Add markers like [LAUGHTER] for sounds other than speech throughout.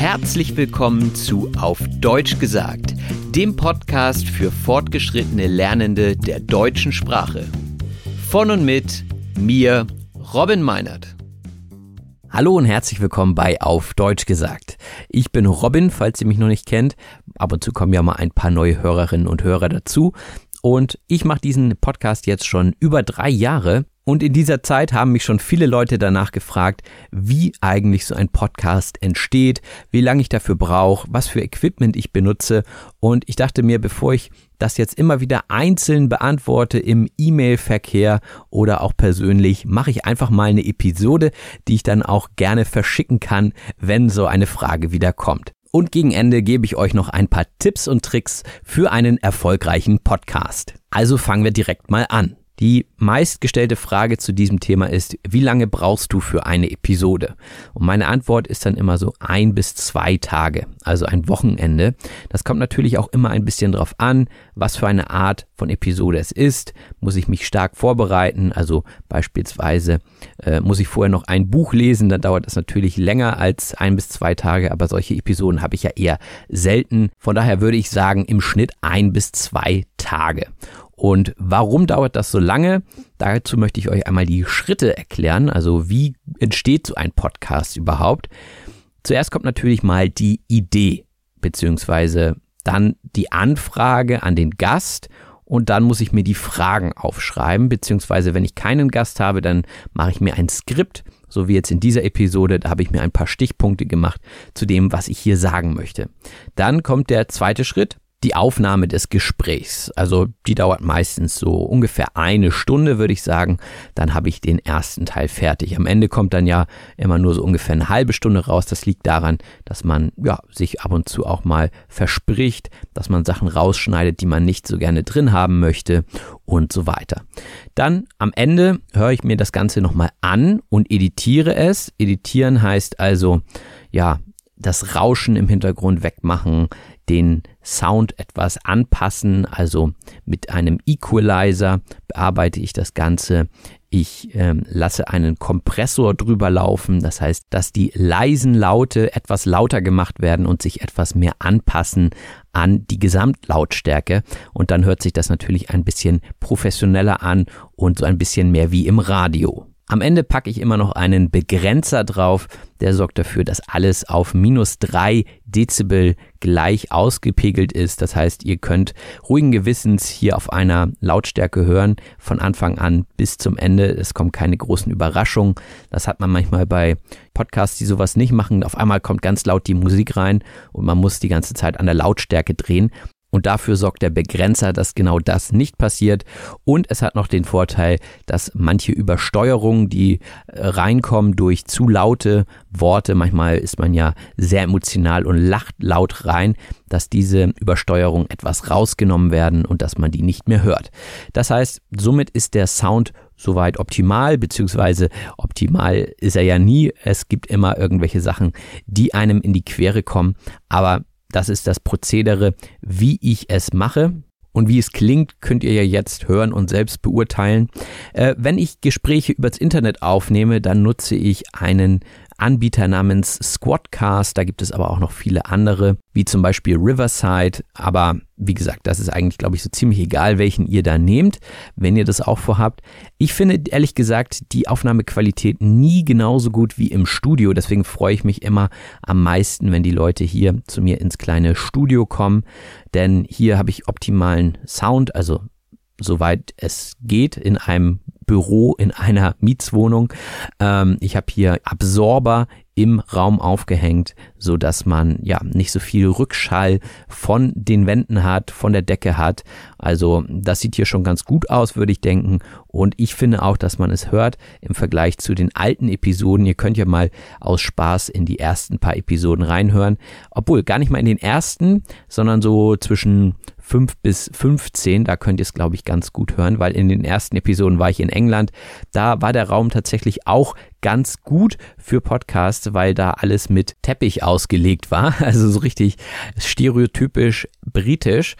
Herzlich willkommen zu Auf Deutsch gesagt, dem Podcast für fortgeschrittene Lernende der deutschen Sprache. Von und mit mir, Robin Meinert. Hallo und herzlich willkommen bei Auf Deutsch gesagt. Ich bin Robin, falls ihr mich noch nicht kennt. Ab und zu kommen ja mal ein paar neue Hörerinnen und Hörer dazu. Und ich mache diesen Podcast jetzt schon über drei Jahre und in dieser Zeit haben mich schon viele Leute danach gefragt, wie eigentlich so ein Podcast entsteht, wie lange ich dafür brauche, was für Equipment ich benutze. Und ich dachte mir, bevor ich das jetzt immer wieder einzeln beantworte im E-Mail-Verkehr oder auch persönlich, mache ich einfach mal eine Episode, die ich dann auch gerne verschicken kann, wenn so eine Frage wieder kommt. Und gegen Ende gebe ich euch noch ein paar Tipps und Tricks für einen erfolgreichen Podcast. Also fangen wir direkt mal an. Die meistgestellte Frage zu diesem Thema ist, wie lange brauchst du für eine Episode? Und meine Antwort ist dann immer so ein bis zwei Tage, also ein Wochenende. Das kommt natürlich auch immer ein bisschen drauf an, was für eine Art von Episode es ist. Muss ich mich stark vorbereiten, also beispielsweise äh, muss ich vorher noch ein Buch lesen, dann dauert das natürlich länger als ein bis zwei Tage, aber solche Episoden habe ich ja eher selten. Von daher würde ich sagen, im Schnitt ein bis zwei Tage. Und warum dauert das so lange? Dazu möchte ich euch einmal die Schritte erklären. Also wie entsteht so ein Podcast überhaupt? Zuerst kommt natürlich mal die Idee, beziehungsweise dann die Anfrage an den Gast und dann muss ich mir die Fragen aufschreiben, beziehungsweise wenn ich keinen Gast habe, dann mache ich mir ein Skript, so wie jetzt in dieser Episode, da habe ich mir ein paar Stichpunkte gemacht zu dem, was ich hier sagen möchte. Dann kommt der zweite Schritt, die Aufnahme des Gesprächs. Also die dauert meistens so ungefähr eine Stunde, würde ich sagen. Dann habe ich den ersten Teil fertig. Am Ende kommt dann ja immer nur so ungefähr eine halbe Stunde raus. Das liegt daran, dass man ja sich ab und zu auch mal verspricht, dass man Sachen rausschneidet, die man nicht so gerne drin haben möchte und so weiter. Dann am Ende höre ich mir das Ganze nochmal an und editiere es. Editieren heißt also ja das Rauschen im Hintergrund wegmachen, den Sound etwas anpassen, also mit einem Equalizer bearbeite ich das Ganze. Ich ähm, lasse einen Kompressor drüber laufen, das heißt, dass die leisen Laute etwas lauter gemacht werden und sich etwas mehr anpassen an die Gesamtlautstärke. Und dann hört sich das natürlich ein bisschen professioneller an und so ein bisschen mehr wie im Radio. Am Ende packe ich immer noch einen Begrenzer drauf, der sorgt dafür, dass alles auf minus drei Dezibel gleich ausgepegelt ist. Das heißt, ihr könnt ruhigen Gewissens hier auf einer Lautstärke hören, von Anfang an bis zum Ende. Es kommen keine großen Überraschungen. Das hat man manchmal bei Podcasts, die sowas nicht machen. Auf einmal kommt ganz laut die Musik rein und man muss die ganze Zeit an der Lautstärke drehen. Und dafür sorgt der Begrenzer, dass genau das nicht passiert. Und es hat noch den Vorteil, dass manche Übersteuerungen, die äh, reinkommen durch zu laute Worte, manchmal ist man ja sehr emotional und lacht laut rein, dass diese Übersteuerungen etwas rausgenommen werden und dass man die nicht mehr hört. Das heißt, somit ist der Sound soweit optimal, beziehungsweise optimal ist er ja nie. Es gibt immer irgendwelche Sachen, die einem in die Quere kommen. Aber das ist das Prozedere, wie ich es mache. Und wie es klingt, könnt ihr ja jetzt hören und selbst beurteilen. Äh, wenn ich Gespräche übers Internet aufnehme, dann nutze ich einen Anbieter namens Squadcast. Da gibt es aber auch noch viele andere, wie zum Beispiel Riverside. Aber wie gesagt, das ist eigentlich, glaube ich, so ziemlich egal, welchen ihr da nehmt, wenn ihr das auch vorhabt. Ich finde ehrlich gesagt die Aufnahmequalität nie genauso gut wie im Studio. Deswegen freue ich mich immer am meisten, wenn die Leute hier zu mir ins kleine Studio kommen. Denn hier habe ich optimalen Sound, also soweit es geht, in einem Büro in einer Mietswohnung. Ähm, ich habe hier Absorber im Raum aufgehängt, so dass man ja nicht so viel Rückschall von den Wänden hat, von der Decke hat. Also das sieht hier schon ganz gut aus, würde ich denken. Und ich finde auch, dass man es hört im Vergleich zu den alten Episoden. Ihr könnt ja mal aus Spaß in die ersten paar Episoden reinhören. Obwohl gar nicht mal in den ersten, sondern so zwischen 5 bis 15. Da könnt ihr es, glaube ich, ganz gut hören, weil in den ersten Episoden war ich in England. Da war der Raum tatsächlich auch ganz gut für Podcasts, weil da alles mit Teppich ausgelegt war. [LAUGHS] Also so richtig stereotypisch britisch.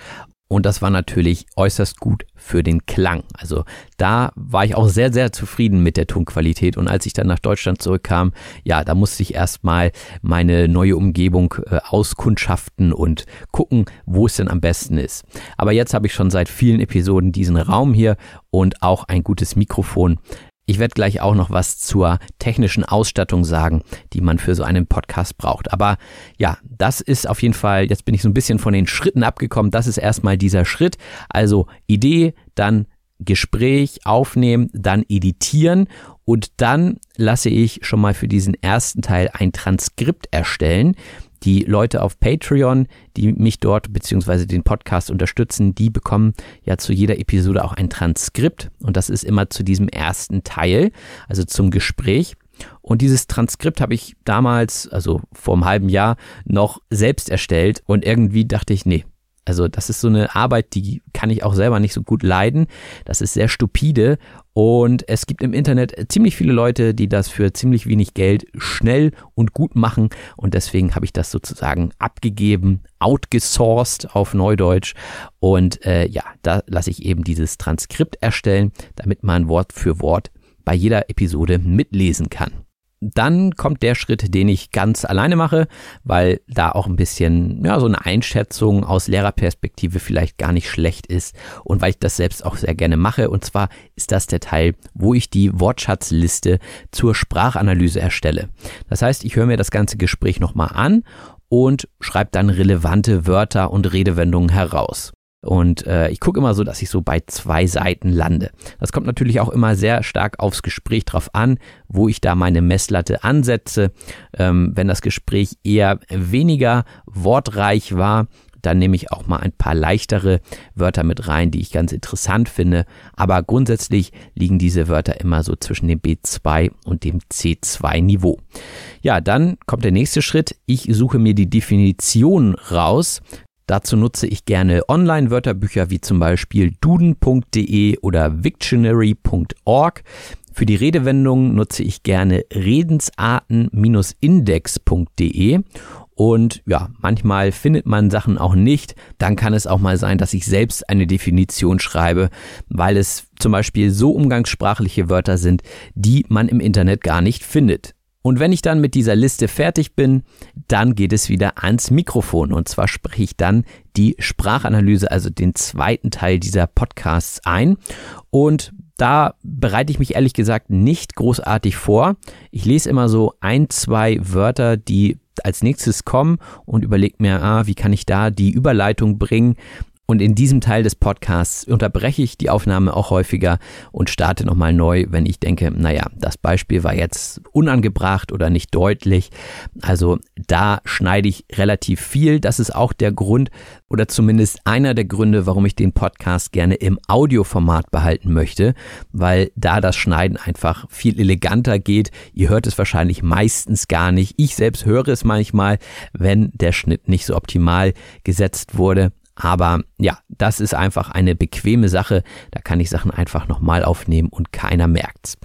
Und das war natürlich äußerst gut für den Klang. Also da war ich auch sehr, sehr zufrieden mit der Tonqualität. Und als ich dann nach Deutschland zurückkam, ja, da musste ich erstmal meine neue Umgebung äh, auskundschaften und gucken, wo es denn am besten ist. Aber jetzt habe ich schon seit vielen Episoden diesen Raum hier und auch ein gutes Mikrofon. Ich werde gleich auch noch was zur technischen Ausstattung sagen, die man für so einen Podcast braucht. Aber ja, das ist auf jeden Fall, jetzt bin ich so ein bisschen von den Schritten abgekommen. Das ist erstmal dieser Schritt. Also Idee, dann Gespräch aufnehmen, dann editieren und dann lasse ich schon mal für diesen ersten Teil ein Transkript erstellen. Die Leute auf Patreon, die mich dort beziehungsweise den Podcast unterstützen, die bekommen ja zu jeder Episode auch ein Transkript und das ist immer zu diesem ersten Teil, also zum Gespräch. Und dieses Transkript habe ich damals, also vor einem halben Jahr, noch selbst erstellt und irgendwie dachte ich, nee, also das ist so eine Arbeit, die kann ich auch selber nicht so gut leiden. Das ist sehr stupide und es gibt im Internet ziemlich viele Leute, die das für ziemlich wenig Geld schnell und gut machen und deswegen habe ich das sozusagen abgegeben, outgesourced auf Neudeutsch und äh, ja, da lasse ich eben dieses Transkript erstellen, damit man Wort für Wort bei jeder Episode mitlesen kann. Dann kommt der Schritt, den ich ganz alleine mache, weil da auch ein bisschen, ja, so eine Einschätzung aus Lehrerperspektive vielleicht gar nicht schlecht ist und weil ich das selbst auch sehr gerne mache. Und zwar ist das der Teil, wo ich die Wortschatzliste zur Sprachanalyse erstelle. Das heißt, ich höre mir das ganze Gespräch nochmal an und schreibe dann relevante Wörter und Redewendungen heraus. Und äh, ich gucke immer so, dass ich so bei zwei Seiten lande. Das kommt natürlich auch immer sehr stark aufs Gespräch drauf an, wo ich da meine Messlatte ansetze. Ähm, wenn das Gespräch eher weniger wortreich war, dann nehme ich auch mal ein paar leichtere Wörter mit rein, die ich ganz interessant finde. Aber grundsätzlich liegen diese Wörter immer so zwischen dem B2 und dem C2 Niveau. Ja, dann kommt der nächste Schritt. Ich suche mir die Definition raus Dazu nutze ich gerne Online-Wörterbücher wie zum Beispiel duden.de oder Wiktionary.org. Für die Redewendungen nutze ich gerne redensarten-index.de und ja, manchmal findet man Sachen auch nicht. Dann kann es auch mal sein, dass ich selbst eine Definition schreibe, weil es zum Beispiel so umgangssprachliche Wörter sind, die man im Internet gar nicht findet. Und wenn ich dann mit dieser Liste fertig bin, dann geht es wieder ans Mikrofon. Und zwar spreche ich dann die Sprachanalyse, also den zweiten Teil dieser Podcasts ein. Und da bereite ich mich ehrlich gesagt nicht großartig vor. Ich lese immer so ein, zwei Wörter, die als nächstes kommen und überlege mir, ah, wie kann ich da die Überleitung bringen und in diesem Teil des Podcasts unterbreche ich die Aufnahme auch häufiger und starte nochmal neu, wenn ich denke, naja, das Beispiel war jetzt unangebracht oder nicht deutlich. Also da schneide ich relativ viel. Das ist auch der Grund oder zumindest einer der Gründe, warum ich den Podcast gerne im Audioformat behalten möchte, weil da das Schneiden einfach viel eleganter geht. Ihr hört es wahrscheinlich meistens gar nicht. Ich selbst höre es manchmal, wenn der Schnitt nicht so optimal gesetzt wurde. Aber ja, das ist einfach eine bequeme Sache. Da kann ich Sachen einfach nochmal aufnehmen und keiner merkt's.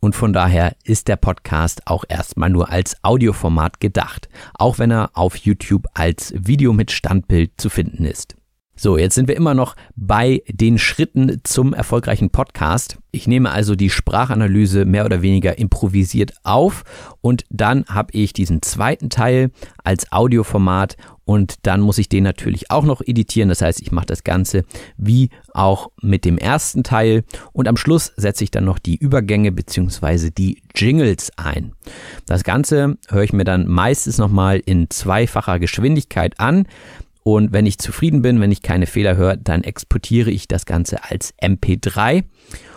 Und von daher ist der Podcast auch erstmal nur als Audioformat gedacht, auch wenn er auf YouTube als Video mit Standbild zu finden ist. So, jetzt sind wir immer noch bei den Schritten zum erfolgreichen Podcast. Ich nehme also die Sprachanalyse mehr oder weniger improvisiert auf und dann habe ich diesen zweiten Teil als Audioformat und dann muss ich den natürlich auch noch editieren. Das heißt, ich mache das Ganze wie auch mit dem ersten Teil und am Schluss setze ich dann noch die Übergänge beziehungsweise die Jingles ein. Das Ganze höre ich mir dann meistens nochmal in zweifacher Geschwindigkeit an. Und wenn ich zufrieden bin, wenn ich keine Fehler höre, dann exportiere ich das Ganze als MP3.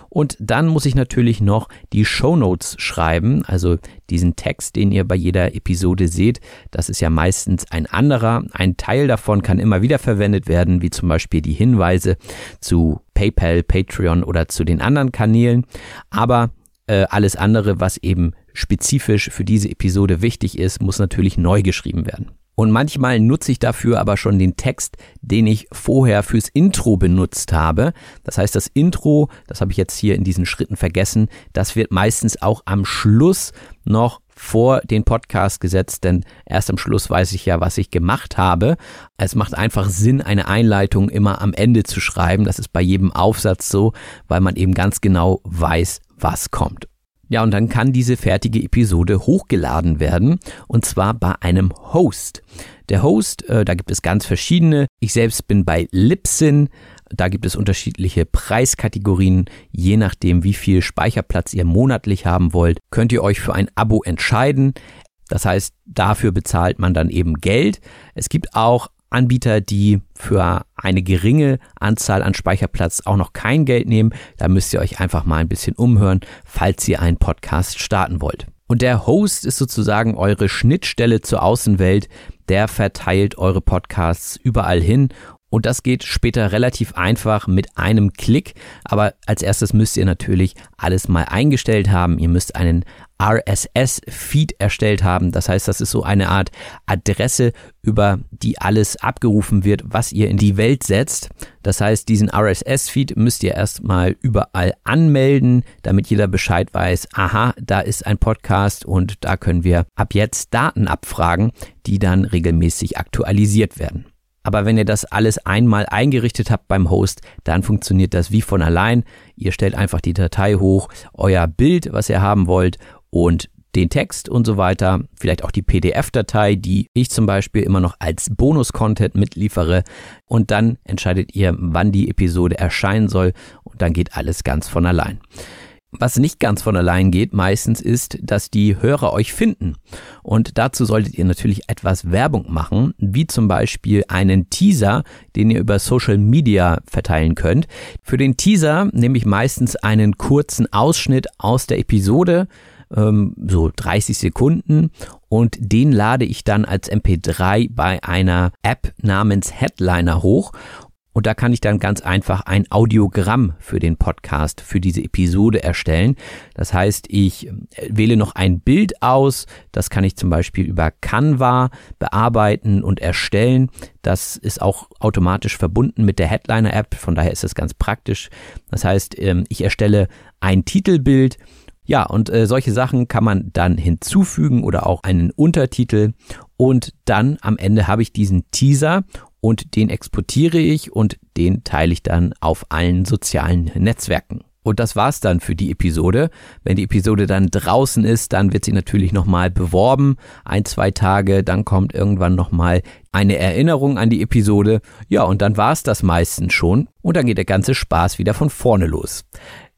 Und dann muss ich natürlich noch die Show Notes schreiben, also diesen Text, den ihr bei jeder Episode seht. Das ist ja meistens ein anderer. Ein Teil davon kann immer wieder verwendet werden, wie zum Beispiel die Hinweise zu PayPal, Patreon oder zu den anderen Kanälen. Aber äh, alles andere, was eben spezifisch für diese Episode wichtig ist, muss natürlich neu geschrieben werden. Und manchmal nutze ich dafür aber schon den Text, den ich vorher fürs Intro benutzt habe. Das heißt, das Intro, das habe ich jetzt hier in diesen Schritten vergessen, das wird meistens auch am Schluss noch vor den Podcast gesetzt, denn erst am Schluss weiß ich ja, was ich gemacht habe. Es macht einfach Sinn, eine Einleitung immer am Ende zu schreiben. Das ist bei jedem Aufsatz so, weil man eben ganz genau weiß, was kommt. Ja, und dann kann diese fertige Episode hochgeladen werden und zwar bei einem Host. Der Host, äh, da gibt es ganz verschiedene. Ich selbst bin bei Libsyn. Da gibt es unterschiedliche Preiskategorien. Je nachdem, wie viel Speicherplatz ihr monatlich haben wollt, könnt ihr euch für ein Abo entscheiden. Das heißt, dafür bezahlt man dann eben Geld. Es gibt auch Anbieter, die für eine geringe Anzahl an Speicherplatz auch noch kein Geld nehmen. Da müsst ihr euch einfach mal ein bisschen umhören, falls ihr einen Podcast starten wollt. Und der Host ist sozusagen eure Schnittstelle zur Außenwelt. Der verteilt eure Podcasts überall hin und das geht später relativ einfach mit einem Klick. Aber als erstes müsst ihr natürlich alles mal eingestellt haben. Ihr müsst einen RSS-Feed erstellt haben. Das heißt, das ist so eine Art Adresse, über die alles abgerufen wird, was ihr in die Welt setzt. Das heißt, diesen RSS-Feed müsst ihr erstmal überall anmelden, damit jeder Bescheid weiß, aha, da ist ein Podcast und da können wir ab jetzt Daten abfragen, die dann regelmäßig aktualisiert werden. Aber wenn ihr das alles einmal eingerichtet habt beim Host, dann funktioniert das wie von allein. Ihr stellt einfach die Datei hoch, euer Bild, was ihr haben wollt und den Text und so weiter, vielleicht auch die PDF-Datei, die ich zum Beispiel immer noch als Bonus-Content mitliefere. Und dann entscheidet ihr, wann die Episode erscheinen soll und dann geht alles ganz von allein. Was nicht ganz von allein geht meistens ist, dass die Hörer euch finden. Und dazu solltet ihr natürlich etwas Werbung machen, wie zum Beispiel einen Teaser, den ihr über Social Media verteilen könnt. Für den Teaser nehme ich meistens einen kurzen Ausschnitt aus der Episode, ähm, so 30 Sekunden, und den lade ich dann als MP3 bei einer App namens Headliner hoch und da kann ich dann ganz einfach ein Audiogramm für den Podcast, für diese Episode erstellen. Das heißt, ich äh, wähle noch ein Bild aus. Das kann ich zum Beispiel über Canva bearbeiten und erstellen. Das ist auch automatisch verbunden mit der Headliner-App. Von daher ist das ganz praktisch. Das heißt, ähm, ich erstelle ein Titelbild ja, und äh, solche Sachen kann man dann hinzufügen oder auch einen Untertitel. Und dann am Ende habe ich diesen Teaser und den exportiere ich und den teile ich dann auf allen sozialen Netzwerken. Und das war's dann für die Episode. Wenn die Episode dann draußen ist, dann wird sie natürlich nochmal beworben. Ein, zwei Tage, dann kommt irgendwann nochmal eine Erinnerung an die Episode. Ja, und dann war's das meistens schon. Und dann geht der ganze Spaß wieder von vorne los.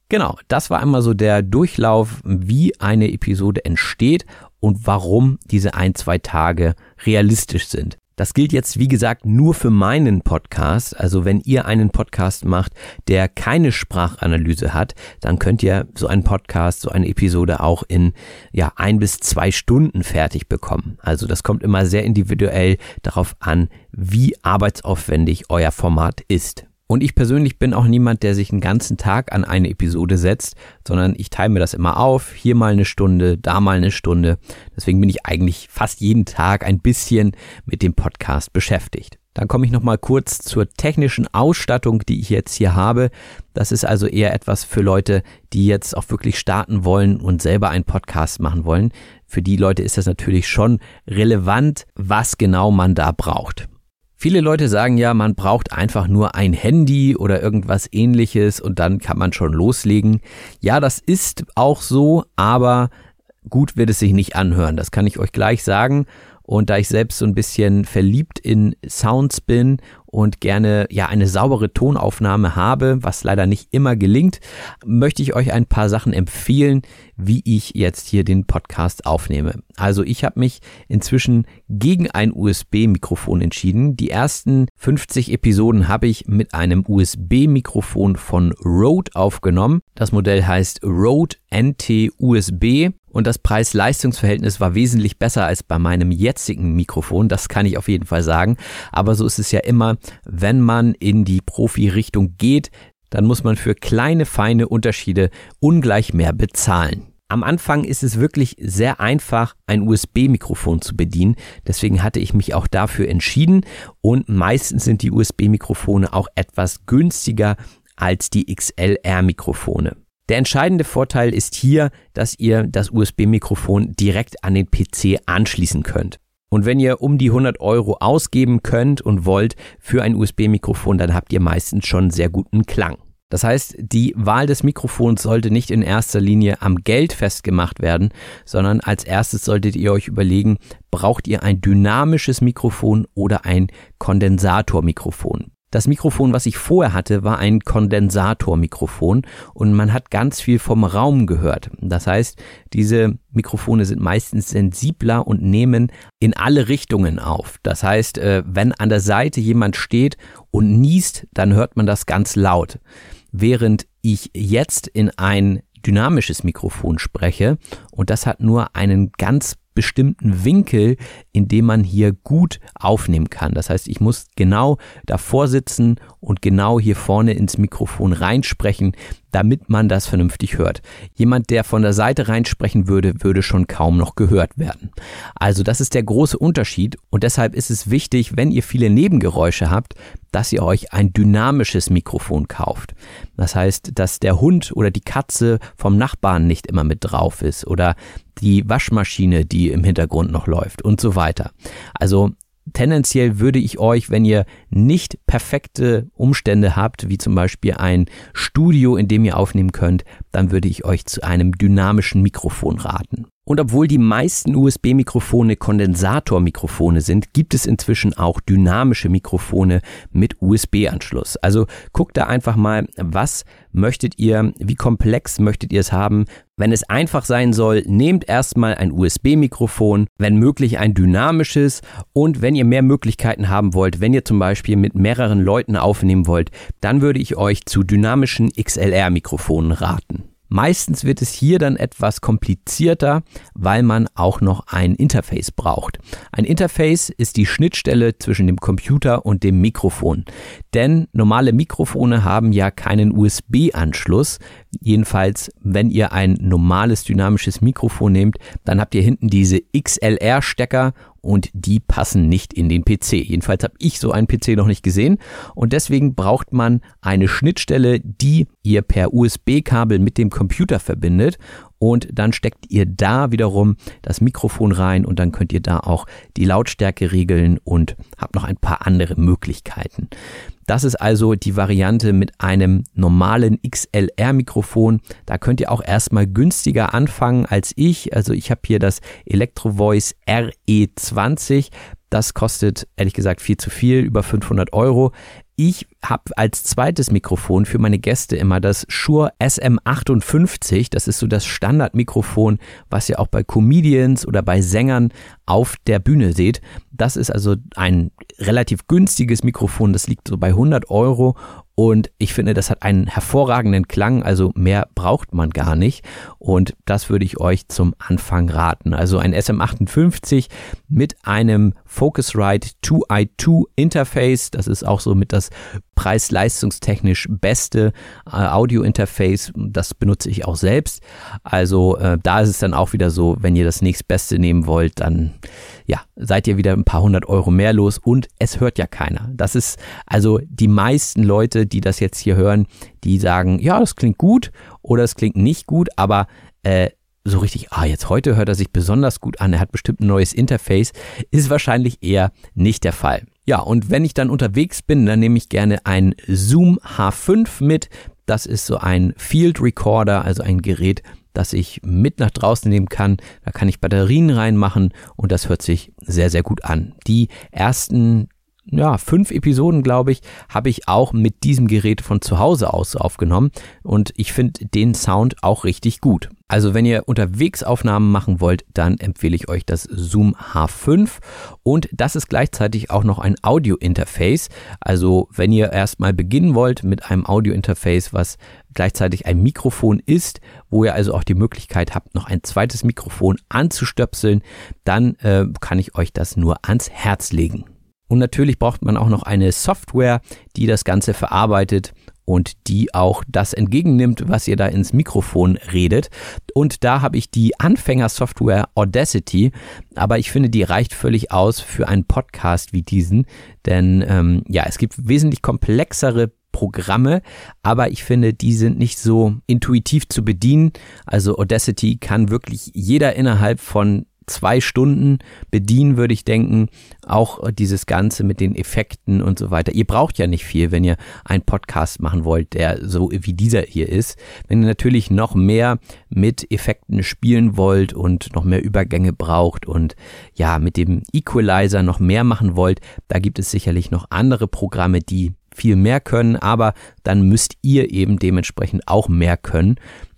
Genau, das war einmal so der Durchlauf, wie eine Episode entsteht und warum diese ein, zwei Tage realistisch sind. Das gilt jetzt, wie gesagt, nur für meinen Podcast. Also wenn ihr einen Podcast macht, der keine Sprachanalyse hat, dann könnt ihr so einen Podcast, so eine Episode auch in ja ein bis zwei Stunden fertig bekommen. Also das kommt immer sehr individuell darauf an, wie arbeitsaufwendig euer Format ist. Und ich persönlich bin auch niemand, der sich einen ganzen Tag an eine Episode setzt, sondern ich teile mir das immer auf. Hier mal eine Stunde, da mal eine Stunde. Deswegen bin ich eigentlich fast jeden Tag ein bisschen mit dem Podcast beschäftigt. Dann komme ich noch mal kurz zur technischen Ausstattung, die ich jetzt hier habe. Das ist also eher etwas für Leute, die jetzt auch wirklich starten wollen und selber einen Podcast machen wollen. Für die Leute ist das natürlich schon relevant, was genau man da braucht. Viele Leute sagen ja, man braucht einfach nur ein Handy oder irgendwas ähnliches und dann kann man schon loslegen. Ja, das ist auch so, aber gut wird es sich nicht anhören. Das kann ich euch gleich sagen. Und da ich selbst so ein bisschen verliebt in Sounds bin und gerne ja eine saubere Tonaufnahme habe, was leider nicht immer gelingt, möchte ich euch ein paar Sachen empfehlen, wie ich jetzt hier den Podcast aufnehme. Also ich habe mich inzwischen gegen ein USB-Mikrofon entschieden. Die ersten 50 Episoden habe ich mit einem USB-Mikrofon von Rode aufgenommen. Das Modell heißt Rode NT USB und das Preis-Leistungs-Verhältnis war wesentlich besser als bei meinem jetzigen Mikrofon, das kann ich auf jeden Fall sagen. Aber so ist es ja immer, wenn man in die Profi-Richtung geht, dann muss man für kleine, feine Unterschiede ungleich mehr bezahlen. Am Anfang ist es wirklich sehr einfach, ein USB-Mikrofon zu bedienen. Deswegen hatte ich mich auch dafür entschieden. Und meistens sind die USB-Mikrofone auch etwas günstiger als die XLR-Mikrofone. Der entscheidende Vorteil ist hier, dass ihr das USB-Mikrofon direkt an den PC anschließen könnt. Und wenn ihr um die 100 Euro ausgeben könnt und wollt für ein USB-Mikrofon, dann habt ihr meistens schon sehr guten Klang. Das heißt, die Wahl des Mikrofons sollte nicht in erster Linie am Geld festgemacht werden, sondern als erstes solltet ihr euch überlegen, braucht ihr ein dynamisches Mikrofon oder ein Kondensatormikrofon. Das Mikrofon, was ich vorher hatte, war ein Kondensatormikrofon und man hat ganz viel vom Raum gehört. Das heißt, diese Mikrofone sind meistens sensibler und nehmen in alle Richtungen auf. Das heißt, äh, wenn an der Seite jemand steht und niest, dann hört man das ganz laut. Während ich jetzt in ein dynamisches Mikrofon spreche und das hat nur einen ganz bestimmten Winkel, in dem man hier gut aufnehmen kann. Das heißt, ich muss genau davor sitzen und genau hier vorne ins Mikrofon reinsprechen, damit man das vernünftig hört. Jemand, der von der Seite reinsprechen würde, würde schon kaum noch gehört werden. Also das ist der große Unterschied und deshalb ist es wichtig, wenn ihr viele Nebengeräusche habt, dass ihr euch ein dynamisches Mikrofon kauft. Das heißt, dass der Hund oder die Katze vom Nachbarn nicht immer mit drauf ist oder die Waschmaschine, die im Hintergrund noch läuft und so weiter. Also tendenziell würde ich euch, wenn ihr nicht perfekte Umstände habt, wie zum Beispiel ein Studio, in dem ihr aufnehmen könnt, dann würde ich euch zu einem dynamischen Mikrofon raten. Und obwohl die meisten USB-Mikrofone Kondensatormikrofone sind, gibt es inzwischen auch dynamische Mikrofone mit USB-Anschluss. Also guckt da einfach mal, was möchtet ihr, wie komplex möchtet ihr es haben. Wenn es einfach sein soll, nehmt erstmal ein USB-Mikrofon, wenn möglich ein dynamisches und wenn ihr mehr Möglichkeiten haben wollt, wenn ihr zum Beispiel mit mehreren Leuten aufnehmen wollt, dann würde ich euch zu dynamischen XLR-Mikrofonen raten. Meistens wird es hier dann etwas komplizierter, weil man auch noch ein Interface braucht. Ein Interface ist die Schnittstelle zwischen dem Computer und dem Mikrofon. Denn normale Mikrofone haben ja keinen USB-Anschluss. Jedenfalls, wenn ihr ein normales dynamisches Mikrofon nehmt, dann habt ihr hinten diese XLR-Stecker und die passen nicht in den PC. Jedenfalls habe ich so einen PC noch nicht gesehen und deswegen braucht man eine Schnittstelle, die ihr per USB-Kabel mit dem Computer verbindet und dann steckt ihr da wiederum das Mikrofon rein und dann könnt ihr da auch die Lautstärke regeln und habt noch ein paar andere Möglichkeiten. Das ist also die Variante mit einem normalen XLR-Mikrofon. Da könnt ihr auch erstmal günstiger anfangen als ich. Also ich habe hier das Electro Voice RE20. Das kostet ehrlich gesagt viel zu viel, über 500 Euro. Ich habe als zweites Mikrofon für meine Gäste immer das Shure SM58. Das ist so das Standardmikrofon, was ihr auch bei Comedians oder bei Sängern auf der Bühne seht. Das ist also ein relativ günstiges Mikrofon. Das liegt so bei 100 Euro und ich finde, das hat einen hervorragenden Klang, also mehr braucht man gar nicht. Und das würde ich euch zum Anfang raten. Also ein SM58 mit einem Focusrite 2i2 Interface. Das ist auch so mit das preis-leistungstechnisch beste äh, Audio-Interface. Das benutze ich auch selbst. Also äh, da ist es dann auch wieder so, wenn ihr das nächstbeste nehmen wollt, dann ja, seid ihr wieder ein paar hundert Euro mehr los und es hört ja keiner. Das ist also die meisten Leute, die das jetzt hier hören, die sagen, ja, das klingt gut oder es klingt nicht gut, aber äh, so richtig, ah, jetzt heute hört er sich besonders gut an, er hat bestimmt ein neues Interface, ist wahrscheinlich eher nicht der Fall. Ja, und wenn ich dann unterwegs bin, dann nehme ich gerne ein Zoom H5 mit. Das ist so ein Field Recorder, also ein Gerät, das ich mit nach draußen nehmen kann. Da kann ich Batterien reinmachen und das hört sich sehr, sehr gut an. Die ersten ja, fünf Episoden, glaube ich, habe ich auch mit diesem Gerät von zu Hause aus aufgenommen und ich finde den Sound auch richtig gut. Also wenn ihr unterwegs Aufnahmen machen wollt, dann empfehle ich euch das Zoom H5 und das ist gleichzeitig auch noch ein Audio-Interface. Also wenn ihr erstmal beginnen wollt mit einem Audio-Interface, was gleichzeitig ein Mikrofon ist, wo ihr also auch die Möglichkeit habt, noch ein zweites Mikrofon anzustöpseln, dann äh, kann ich euch das nur ans Herz legen. Und natürlich braucht man auch noch eine Software, die das Ganze verarbeitet und die auch das entgegennimmt, was ihr da ins Mikrofon redet. Und da habe ich die Anfängersoftware Audacity, aber ich finde, die reicht völlig aus für einen Podcast wie diesen, denn ähm, ja, es gibt wesentlich komplexere Programme, aber ich finde, die sind nicht so intuitiv zu bedienen. Also Audacity kann wirklich jeder innerhalb von zwei Stunden bedienen, würde ich denken. Auch dieses Ganze mit den Effekten und so weiter. Ihr braucht ja nicht viel, wenn ihr einen Podcast machen wollt, der so wie dieser hier ist. Wenn ihr natürlich noch mehr mit Effekten spielen wollt und noch mehr Übergänge braucht und ja, mit dem Equalizer noch mehr machen wollt, da gibt es sicherlich noch andere Programme, die viel mehr können, aber dann müsst ihr eben dementsprechend auch mehr können.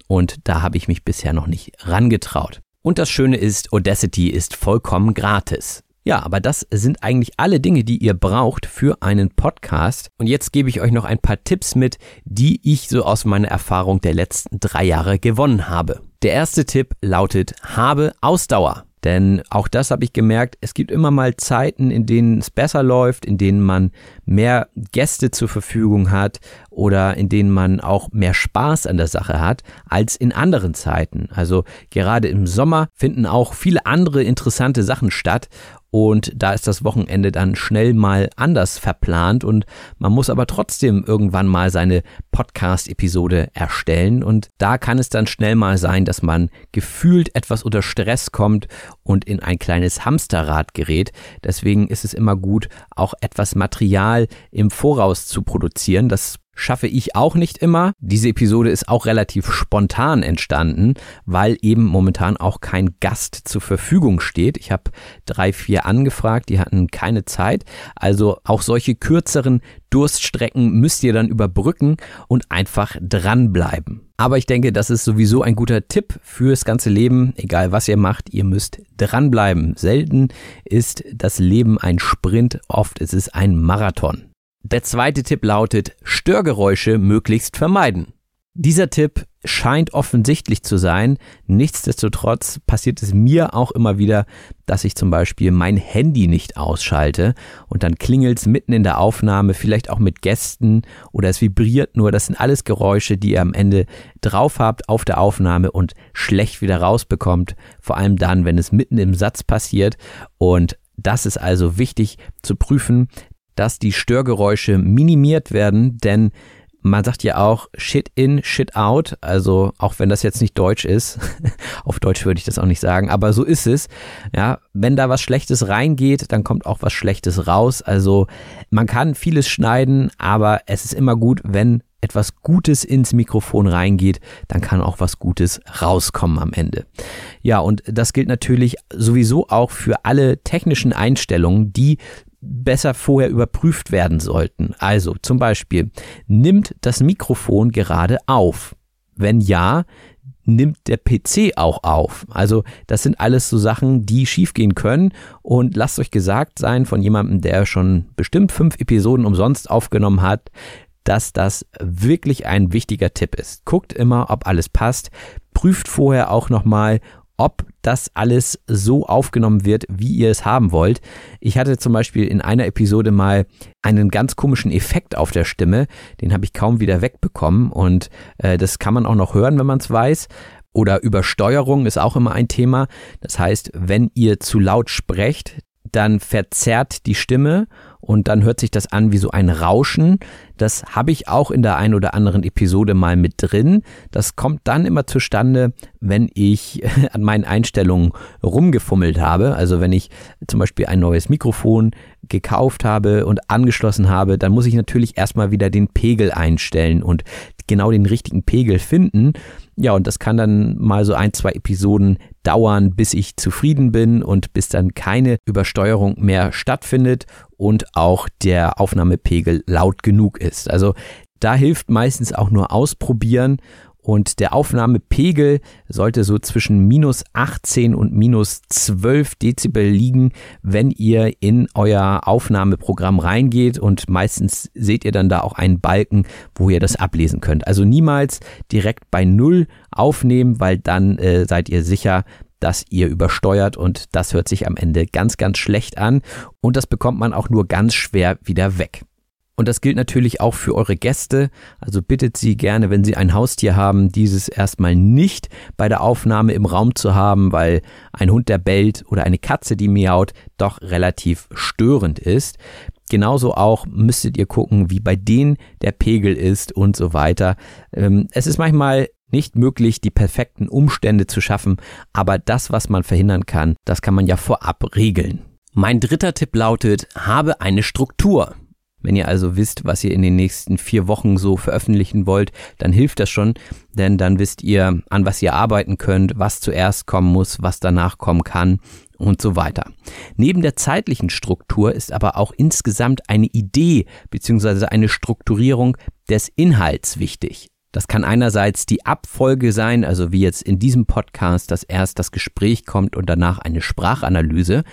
Und da habe ich mich bisher noch nicht rangetraut. Und das Schöne ist, Audacity ist vollkommen gratis. Ja, aber das sind eigentlich alle Dinge, die ihr braucht für einen Podcast. Und jetzt gebe ich euch noch ein paar Tipps mit, die ich so aus meiner Erfahrung der letzten drei Jahre gewonnen habe. Der erste Tipp lautet, habe Ausdauer. Denn auch das habe ich gemerkt, es gibt immer mal Zeiten, in denen es besser läuft, in denen man mehr Gäste zur Verfügung hat oder in denen man auch mehr Spaß an der Sache hat als in anderen Zeiten. Also gerade im Sommer finden auch viele andere interessante Sachen statt und da ist das Wochenende dann schnell mal anders verplant und man muss aber trotzdem irgendwann mal seine Podcast-Episode erstellen und da kann es dann schnell mal sein, dass man gefühlt etwas unter Stress kommt und in ein kleines Hamsterrad gerät. Deswegen ist es immer gut, auch etwas Material im Voraus zu produzieren. Das schaffe ich auch nicht immer. Diese Episode ist auch relativ spontan entstanden, weil eben momentan auch kein Gast zur Verfügung steht. Ich habe drei, vier angefragt, die hatten keine Zeit. Also auch solche kürzeren Durststrecken müsst ihr dann überbrücken und einfach dranbleiben. Aber ich denke, das ist sowieso ein guter Tipp fürs ganze Leben. Egal was ihr macht, ihr müsst dranbleiben. Selten ist das Leben ein Sprint, oft ist es ein Marathon. Der zweite Tipp lautet, Störgeräusche möglichst vermeiden. Dieser Tipp scheint offensichtlich zu sein. Nichtsdestotrotz passiert es mir auch immer wieder, dass ich zum Beispiel mein Handy nicht ausschalte und dann klingelt es mitten in der Aufnahme, vielleicht auch mit Gästen oder es vibriert nur. Das sind alles Geräusche, die ihr am Ende drauf habt auf der Aufnahme und schlecht wieder rausbekommt. Vor allem dann, wenn es mitten im Satz passiert und das ist also wichtig zu prüfen, dass die Störgeräusche minimiert werden, denn man sagt ja auch Shit in, Shit out, also auch wenn das jetzt nicht Deutsch ist, [LAUGHS] auf Deutsch würde ich das auch nicht sagen, aber so ist es. Ja, wenn da was Schlechtes reingeht, dann kommt auch was Schlechtes raus. Also man kann vieles schneiden, aber es ist immer gut, wenn etwas Gutes ins Mikrofon reingeht, dann kann auch was Gutes rauskommen am Ende. Ja, und das gilt natürlich sowieso auch für alle technischen Einstellungen, die besser vorher überprüft werden sollten. Also zum Beispiel, nimmt das Mikrofon gerade auf? Wenn ja, nimmt der PC auch auf? Also das sind alles so Sachen, die schiefgehen können und lasst euch gesagt sein von jemandem, der schon bestimmt fünf Episoden umsonst aufgenommen hat, dass das wirklich ein wichtiger Tipp ist. Guckt immer, ob alles passt, prüft vorher auch nochmal, ob das alles so aufgenommen wird, wie ihr es haben wollt. Ich hatte zum Beispiel in einer Episode mal einen ganz komischen Effekt auf der Stimme, den habe ich kaum wieder wegbekommen und äh, das kann man auch noch hören, wenn man es weiß. Oder Übersteuerung ist auch immer ein Thema. Das heißt, wenn ihr zu laut sprecht, dann verzerrt die Stimme und dann hört sich das an wie so ein Rauschen. Das habe ich auch in der einen oder anderen Episode mal mit drin. Das kommt dann immer zustande, wenn ich [LAUGHS] an meinen Einstellungen rumgefummelt habe. Also wenn ich zum Beispiel ein neues Mikrofon gekauft habe und angeschlossen habe, dann muss ich natürlich erstmal wieder den Pegel einstellen und genau den richtigen Pegel finden. Ja, und das kann dann mal so ein, zwei Episoden dauern, bis ich zufrieden bin und bis dann keine Übersteuerung mehr stattfindet und auch der Aufnahmepegel laut genug ist. Also da hilft meistens auch nur ausprobieren und der Aufnahmepegel sollte so zwischen minus 18 und minus 12 Dezibel liegen, wenn ihr in euer Aufnahmeprogramm reingeht und meistens seht ihr dann da auch einen Balken, wo ihr das ablesen könnt. Also niemals direkt bei Null aufnehmen, weil dann äh, seid ihr sicher, dass ihr übersteuert und das hört sich am Ende ganz, ganz schlecht an und das bekommt man auch nur ganz schwer wieder weg. Und das gilt natürlich auch für eure Gäste. Also bittet sie gerne, wenn sie ein Haustier haben, dieses erstmal nicht bei der Aufnahme im Raum zu haben, weil ein Hund, der bellt oder eine Katze, die miaut, doch relativ störend ist. Genauso auch müsstet ihr gucken, wie bei denen der Pegel ist und so weiter. Ähm, es ist manchmal nicht möglich, die perfekten Umstände zu schaffen, aber das, was man verhindern kann, das kann man ja vorab regeln. Mein dritter Tipp lautet, habe eine Struktur. Wenn ihr also wisst, was ihr in den nächsten vier Wochen so veröffentlichen wollt, dann hilft das schon, denn dann wisst ihr, an was ihr arbeiten könnt, was zuerst kommen muss, was danach kommen kann und so weiter. Neben der zeitlichen Struktur ist aber auch insgesamt eine Idee bzw. eine Strukturierung des Inhalts wichtig. Das kann einerseits die Abfolge sein, also wie jetzt in diesem Podcast, dass erst das Gespräch kommt und danach eine Sprachanalyse.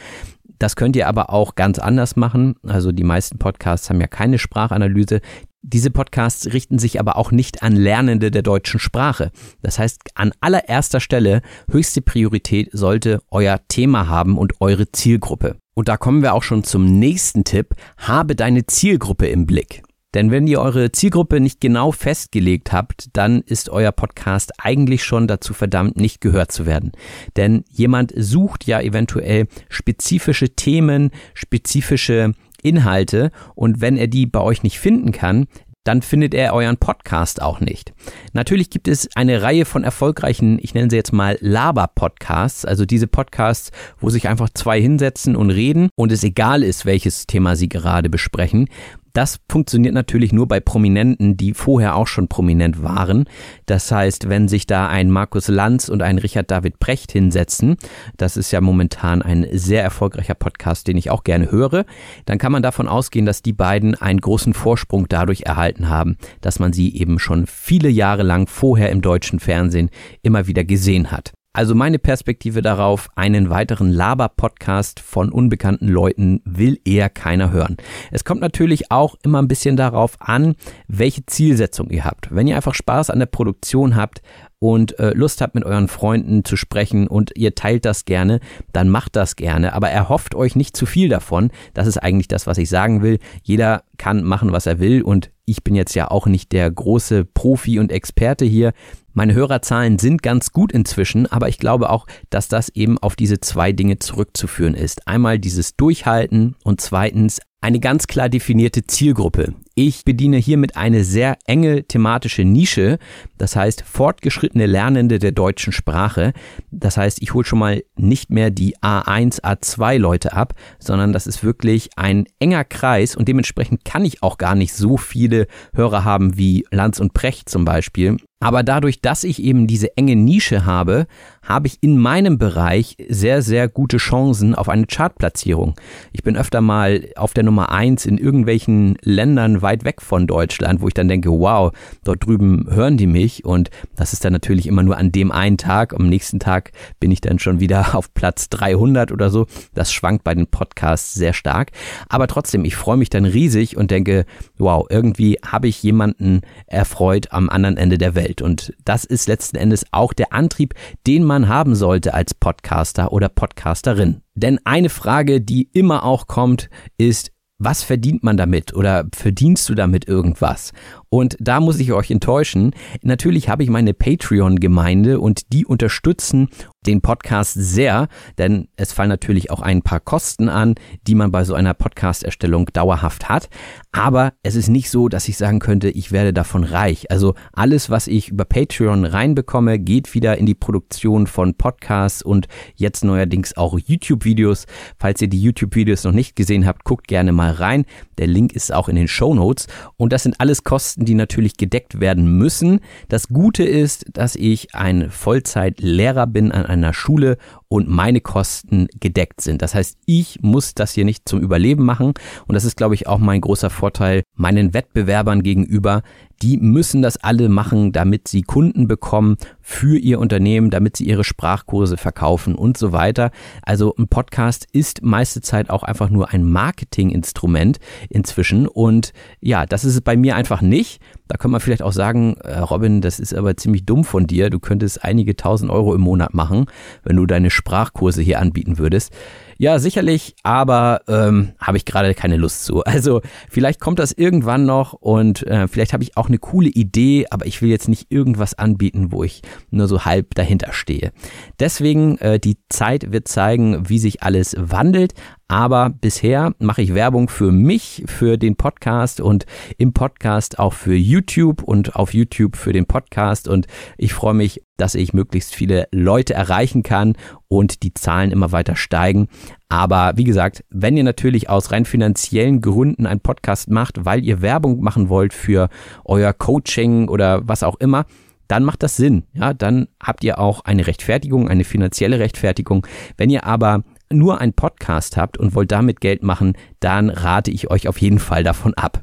Das könnt ihr aber auch ganz anders machen. Also die meisten Podcasts haben ja keine Sprachanalyse. Diese Podcasts richten sich aber auch nicht an Lernende der deutschen Sprache. Das heißt, an allererster Stelle höchste Priorität sollte euer Thema haben und eure Zielgruppe. Und da kommen wir auch schon zum nächsten Tipp. Habe deine Zielgruppe im Blick. Denn wenn ihr eure Zielgruppe nicht genau festgelegt habt, dann ist euer Podcast eigentlich schon dazu verdammt, nicht gehört zu werden. Denn jemand sucht ja eventuell spezifische Themen, spezifische Inhalte und wenn er die bei euch nicht finden kann, dann findet er euren Podcast auch nicht. Natürlich gibt es eine Reihe von erfolgreichen, ich nenne sie jetzt mal Laber-Podcasts, also diese Podcasts, wo sich einfach zwei hinsetzen und reden und es egal ist, welches Thema sie gerade besprechen. Das funktioniert natürlich nur bei Prominenten, die vorher auch schon prominent waren. Das heißt, wenn sich da ein Markus Lanz und ein Richard David Precht hinsetzen, das ist ja momentan ein sehr erfolgreicher Podcast, den ich auch gerne höre, dann kann man davon ausgehen, dass die beiden einen großen Vorsprung dadurch erhalten haben, dass man sie eben schon viele Jahre lang vorher im deutschen Fernsehen immer wieder gesehen hat. Also meine Perspektive darauf, einen weiteren Laber-Podcast von unbekannten Leuten will eher keiner hören. Es kommt natürlich auch immer ein bisschen darauf an, welche Zielsetzung ihr habt. Wenn ihr einfach Spaß an der Produktion habt und äh, Lust habt, mit euren Freunden zu sprechen und ihr teilt das gerne, dann macht das gerne. Aber erhofft euch nicht zu viel davon. Das ist eigentlich das, was ich sagen will. Jeder kann machen, was er will und ich bin jetzt ja auch nicht der große Profi und Experte hier. Meine Hörerzahlen sind ganz gut inzwischen, aber ich glaube auch, dass das eben auf diese zwei Dinge zurückzuführen ist. Einmal dieses Durchhalten und zweitens eine ganz klar definierte Zielgruppe. Ich bediene hiermit eine sehr enge thematische Nische, das heißt fortgeschrittene Lernende der deutschen Sprache. Das heißt, ich hole schon mal nicht mehr die A1, A2 Leute ab, sondern das ist wirklich ein enger Kreis und dementsprechend kann ich auch gar nicht so viele Hörer haben wie Lanz und Precht zum Beispiel. Aber dadurch, dass ich eben diese enge Nische habe, habe ich in meinem Bereich sehr, sehr gute Chancen auf eine Chartplatzierung. Ich bin öfter mal auf der Nummer eins in irgendwelchen Ländern weit weg von Deutschland, wo ich dann denke, wow, dort drüben hören die mich und das ist dann natürlich immer nur an dem einen Tag. Am nächsten Tag bin ich dann schon wieder [LAUGHS] auf Platz 300 oder so. Das schwankt bei den Podcasts sehr stark. Aber trotzdem, ich freue mich dann riesig und denke, wow, irgendwie habe ich jemanden erfreut am anderen Ende der Welt. Welt. Und das ist letzten Endes auch der Antrieb, den man haben sollte als Podcaster oder Podcasterin. Denn eine Frage, die immer auch kommt, ist, was verdient man damit oder verdienst du damit irgendwas? Und da muss ich euch enttäuschen. Natürlich habe ich meine Patreon-Gemeinde und die unterstützen den Podcast sehr, denn es fallen natürlich auch ein paar Kosten an, die man bei so einer Podcast-Erstellung dauerhaft hat. Aber es ist nicht so, dass ich sagen könnte, ich werde davon reich. Also alles, was ich über Patreon reinbekomme, geht wieder in die Produktion von Podcasts und jetzt neuerdings auch YouTube-Videos. Falls ihr die YouTube-Videos noch nicht gesehen habt, guckt gerne mal rein. Der Link ist auch in den Show Notes. Und das sind alles Kosten, Kosten, die natürlich gedeckt werden müssen. Das Gute ist, dass ich ein Vollzeitlehrer bin an einer Schule und meine Kosten gedeckt sind. Das heißt, ich muss das hier nicht zum Überleben machen und das ist, glaube ich, auch mein großer Vorteil meinen Wettbewerbern gegenüber. Die müssen das alle machen, damit sie Kunden bekommen für ihr Unternehmen, damit sie ihre Sprachkurse verkaufen und so weiter. Also ein Podcast ist meiste Zeit auch einfach nur ein Marketinginstrument inzwischen und ja, das ist es bei mir einfach nicht. Da kann man vielleicht auch sagen, äh, Robin, das ist aber ziemlich dumm von dir. Du könntest einige tausend Euro im Monat machen, wenn du deine Sprachkurse hier anbieten würdest. Ja, sicherlich, aber ähm, habe ich gerade keine Lust zu. [LAUGHS] Also vielleicht kommt das irgendwann noch und äh, vielleicht habe ich auch eine coole Idee, aber ich will jetzt nicht irgendwas anbieten, wo ich nur so halb dahinter stehe. Deswegen, äh, die Zeit wird zeigen, wie sich alles wandelt. Aber bisher mache ich Werbung für mich, für den Podcast und im Podcast auch für YouTube und auf YouTube für den Podcast. Und ich freue mich, dass ich möglichst viele Leute erreichen kann und die Zahlen immer weiter steigen. Aber wie gesagt, wenn ihr natürlich aus rein finanziellen Gründen einen Podcast macht, weil ihr Werbung machen wollt für euer Coaching oder was auch immer, dann macht das Sinn. Ja, dann habt ihr auch eine Rechtfertigung, eine finanzielle Rechtfertigung. Wenn ihr aber nur einen Podcast habt und wollt damit Geld machen, dann rate ich euch auf jeden Fall davon ab.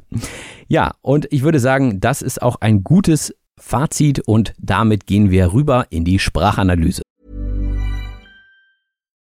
Ja, und ich würde sagen, das ist auch ein gutes Fazit und damit gehen wir rüber in die Sprachanalyse.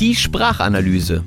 Die Sprachanalyse.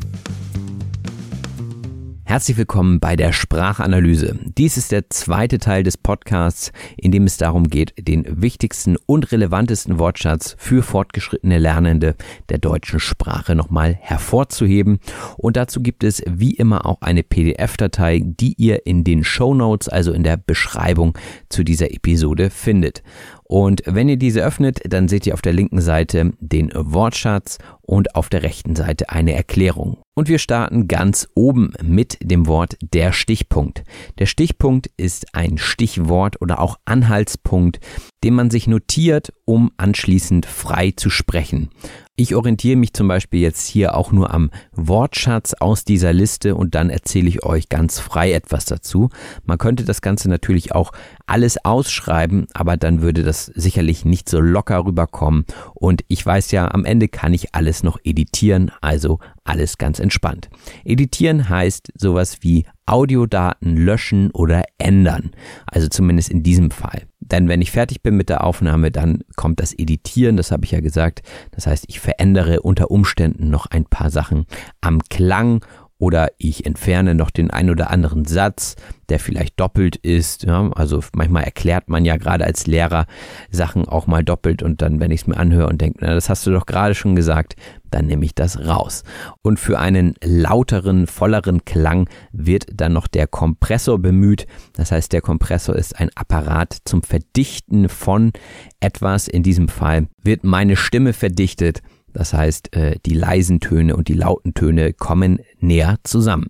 Herzlich willkommen bei der Sprachanalyse. Dies ist der zweite Teil des Podcasts, in dem es darum geht, den wichtigsten und relevantesten Wortschatz für fortgeschrittene Lernende der deutschen Sprache nochmal hervorzuheben. Und dazu gibt es wie immer auch eine PDF-Datei, die ihr in den Show Notes, also in der Beschreibung zu dieser Episode findet. Und wenn ihr diese öffnet, dann seht ihr auf der linken Seite den Wortschatz und auf der rechten Seite eine Erklärung. Und wir starten ganz oben mit dem Wort der Stichpunkt. Der Stichpunkt ist ein Stichwort oder auch Anhaltspunkt, den man sich notiert, um anschließend frei zu sprechen. Ich orientiere mich zum Beispiel jetzt hier auch nur am Wortschatz aus dieser Liste und dann erzähle ich euch ganz frei etwas dazu. Man könnte das Ganze natürlich auch alles ausschreiben, aber dann würde das sicherlich nicht so locker rüberkommen. Und ich weiß ja, am Ende kann ich alles noch editieren, also alles ganz entspannt. Editieren heißt sowas wie Audiodaten löschen oder ändern. Also zumindest in diesem Fall. Denn wenn ich fertig bin mit der Aufnahme, dann kommt das Editieren, das habe ich ja gesagt. Das heißt, ich verändere unter Umständen noch ein paar Sachen am Klang oder ich entferne noch den ein oder anderen Satz, der vielleicht doppelt ist. Ja, also manchmal erklärt man ja gerade als Lehrer Sachen auch mal doppelt und dann, wenn ich es mir anhöre und denke, na, das hast du doch gerade schon gesagt, dann nehme ich das raus. Und für einen lauteren, volleren Klang wird dann noch der Kompressor bemüht. Das heißt, der Kompressor ist ein Apparat zum Verdichten von etwas. In diesem Fall wird meine Stimme verdichtet das heißt, äh, die leisen Töne und die lauten Töne kommen näher zusammen.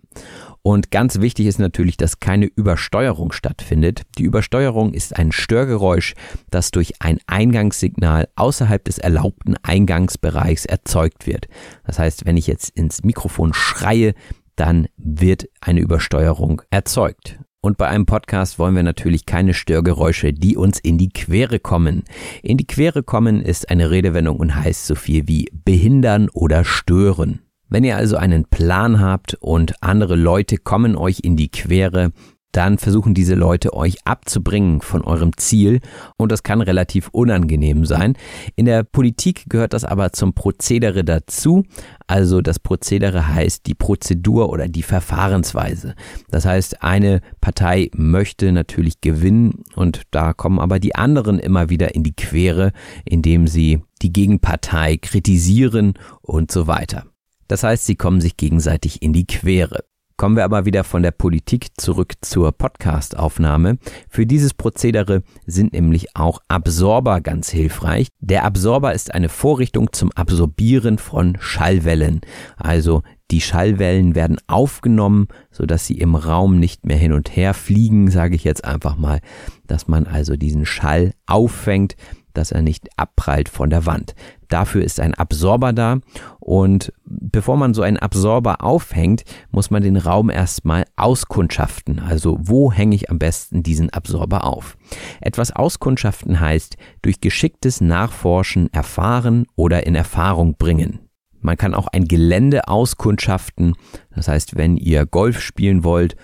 Und ganz wichtig ist natürlich, dass keine Übersteuerung stattfindet. Die Übersteuerung ist ein Störgeräusch, das durch ein Eingangssignal außerhalb des erlaubten Eingangsbereichs erzeugt wird. Das heißt, wenn ich jetzt ins Mikrofon schreie, dann wird eine Übersteuerung erzeugt. Und bei einem Podcast wollen wir natürlich keine Störgeräusche, die uns in die Quere kommen. In die Quere kommen ist eine Redewendung und heißt so viel wie behindern oder stören. Wenn ihr also einen Plan habt und andere Leute kommen euch in die Quere, dann versuchen diese Leute euch abzubringen von eurem Ziel und das kann relativ unangenehm sein. In der Politik gehört das aber zum Prozedere dazu. Also das Prozedere heißt die Prozedur oder die Verfahrensweise. Das heißt, eine Partei möchte natürlich gewinnen und da kommen aber die anderen immer wieder in die Quere, indem sie die Gegenpartei kritisieren und so weiter. Das heißt, sie kommen sich gegenseitig in die Quere. Kommen wir aber wieder von der Politik zurück zur Podcast-Aufnahme. Für dieses Prozedere sind nämlich auch Absorber ganz hilfreich. Der Absorber ist eine Vorrichtung zum Absorbieren von Schallwellen. Also die Schallwellen werden aufgenommen, sodass sie im Raum nicht mehr hin und her fliegen, sage ich jetzt einfach mal, dass man also diesen Schall auffängt, dass er nicht abprallt von der Wand. Dafür ist ein Absorber da und bevor man so einen Absorber aufhängt, muss man den Raum erstmal auskundschaften. Also wo hänge ich am besten diesen Absorber auf? Etwas auskundschaften heißt durch geschicktes Nachforschen erfahren oder in Erfahrung bringen. Man kann auch ein Gelände auskundschaften. Das heißt, wenn ihr Golf spielen wollt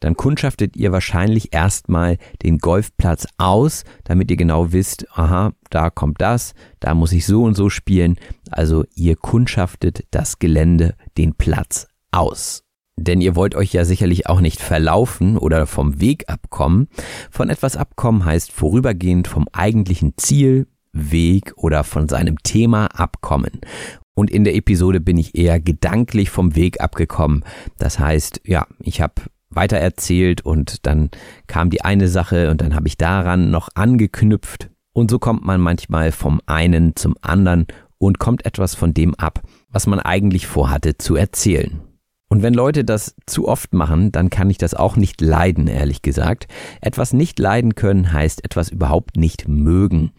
dann kundschaftet ihr wahrscheinlich erstmal den Golfplatz aus, damit ihr genau wisst, aha, da kommt das, da muss ich so und so spielen. Also ihr kundschaftet das Gelände, den Platz aus. Denn ihr wollt euch ja sicherlich auch nicht verlaufen oder vom Weg abkommen. Von etwas abkommen heißt vorübergehend vom eigentlichen Ziel, Weg oder von seinem Thema abkommen. Und in der Episode bin ich eher gedanklich vom Weg abgekommen. Das heißt, ja, ich habe weitererzählt und dann kam die eine Sache und dann habe ich daran noch angeknüpft. Und so kommt man manchmal vom einen zum anderen und kommt etwas von dem ab, was man eigentlich vorhatte zu erzählen. Und wenn Leute das zu oft machen, dann kann ich das auch nicht leiden, ehrlich gesagt. Etwas nicht leiden können heißt etwas überhaupt nicht mögen.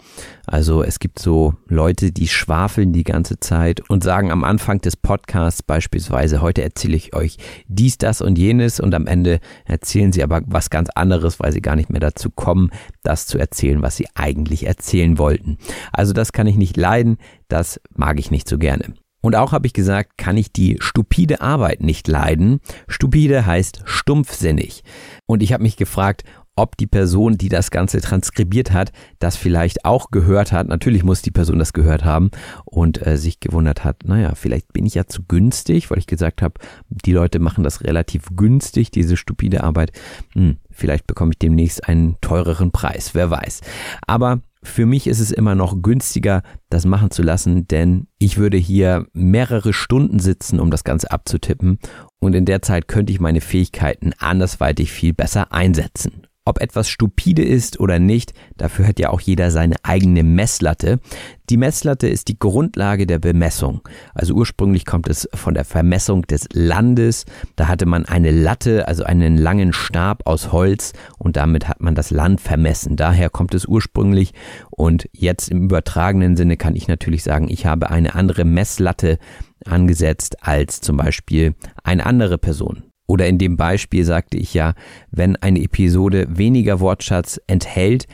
Also es gibt so Leute, die schwafeln die ganze Zeit und sagen am Anfang des Podcasts beispielsweise, heute erzähle ich euch dies, das und jenes und am Ende erzählen sie aber was ganz anderes, weil sie gar nicht mehr dazu kommen, das zu erzählen, was sie eigentlich erzählen wollten. Also das kann ich nicht leiden, das mag ich nicht so gerne. Und auch habe ich gesagt, kann ich die stupide Arbeit nicht leiden. Stupide heißt stumpfsinnig. Und ich habe mich gefragt, ob die Person, die das Ganze transkribiert hat, das vielleicht auch gehört hat. Natürlich muss die Person das gehört haben und äh, sich gewundert hat, naja, vielleicht bin ich ja zu günstig, weil ich gesagt habe, die Leute machen das relativ günstig, diese stupide Arbeit. Hm, vielleicht bekomme ich demnächst einen teureren Preis, wer weiß. Aber für mich ist es immer noch günstiger, das machen zu lassen, denn ich würde hier mehrere Stunden sitzen, um das Ganze abzutippen und in der Zeit könnte ich meine Fähigkeiten andersweitig viel besser einsetzen. Ob etwas stupide ist oder nicht, dafür hat ja auch jeder seine eigene Messlatte. Die Messlatte ist die Grundlage der Bemessung. Also ursprünglich kommt es von der Vermessung des Landes. Da hatte man eine Latte, also einen langen Stab aus Holz und damit hat man das Land vermessen. Daher kommt es ursprünglich und jetzt im übertragenen Sinne kann ich natürlich sagen, ich habe eine andere Messlatte angesetzt als zum Beispiel eine andere Person. Oder in dem Beispiel sagte ich ja, wenn eine Episode weniger Wortschatz enthält,